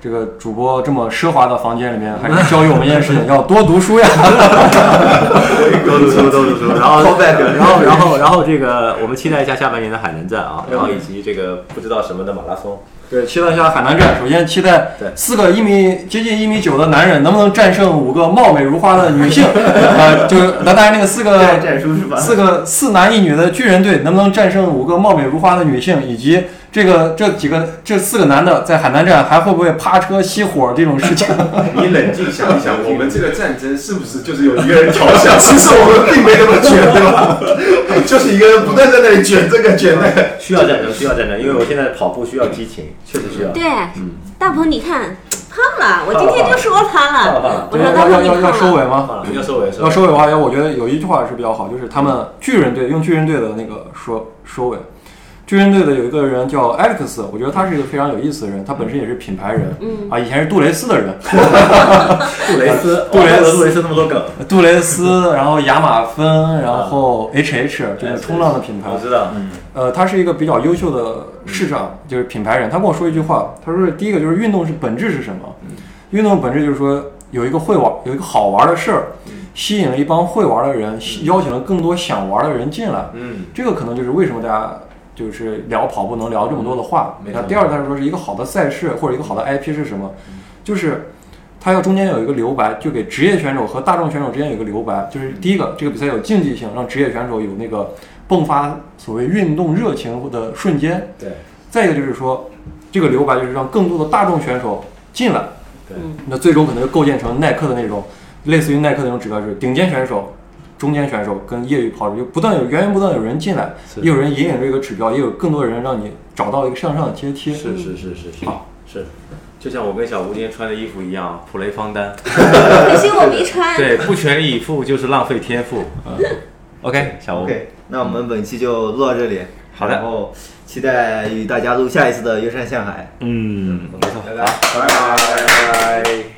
这个主播这么奢华的房间里面，还是教育我们一件事情，(laughs) 要多读书呀。(laughs) 多读书，多读书。然后，然后，然后，然后这个，我们期待一下下半年的海南站啊，然后以及这个不知道什么的马拉松。对，期待一下海南站。首先期待对四个一米接近一米九的男人能不能战胜五个貌美如花的女性？(laughs) 呃，就是那当然那个四个战战是吧？四个四男一女的巨人队能不能战胜五个貌美如花的女性，以及这个这几个这四个男的在海南站还会不会趴车熄火这种事情？(laughs) 你冷静想一想，(laughs) 我们这个战争是不是就是有一个人调下？(laughs) 其实我们并没那么卷，对吧？就是一个人不断在那里卷这个卷那个。需要战争，需要战争，因为我现在跑步需要激情，确实需要。对，大鹏你看胖了，我今天就说他胖了我要说大鹏你要要要，收尾吗？要收尾，要收尾的话，要我觉得有一句话是比较好，就是他们巨人队用巨人队的那个说收尾。巨人队的有一个人叫 Alex，我觉得他是一个非常有意思的人，他本身也是品牌人，嗯啊，以前是杜蕾斯的人，杜蕾斯，杜蕾斯杜蕾斯那么多梗，杜蕾斯，然后亚马芬，然后 HH 就是冲浪的品牌我，知道，呃，他是一个比较优秀的市长，就是品牌人。他跟我说一句话，他说第一个就是运动是本质是什么？运动本质就是说有一个会玩，有一个好玩的事儿，吸引了一帮会玩的人，吸邀请了更多想玩的人进来。嗯，这个可能就是为什么大家就是聊跑步能聊这么多的话。那第二，他说是一个好的赛事或者一个好的 IP 是什么？就是它要中间有一个留白，就给职业选手和大众选手之间有一个留白。就是第一个，这个比赛有竞技性，让职业选手有那个迸发所谓运动热情的瞬间。对，再一个就是说，这个留白就是让更多的大众选手进来，对嗯那最终可能就构建成耐克的那种，类似于耐克那种指标，就是顶尖选手、中间选手跟业余跑者，就不断有源源不断有人进来，是也有人引领这个指标，也有更多人让你找到一个向上的阶梯。是是是是是是，就像我跟小吴今天穿的衣服一样，普雷方丹。(laughs) 可惜我没穿。对，不全力以赴就是浪费天赋。嗯，(laughs) OK，小吴 OK，那我们本期就录到这里。好的然后期待与大家录下一次的约山向海。嗯，没错，拜拜。拜拜。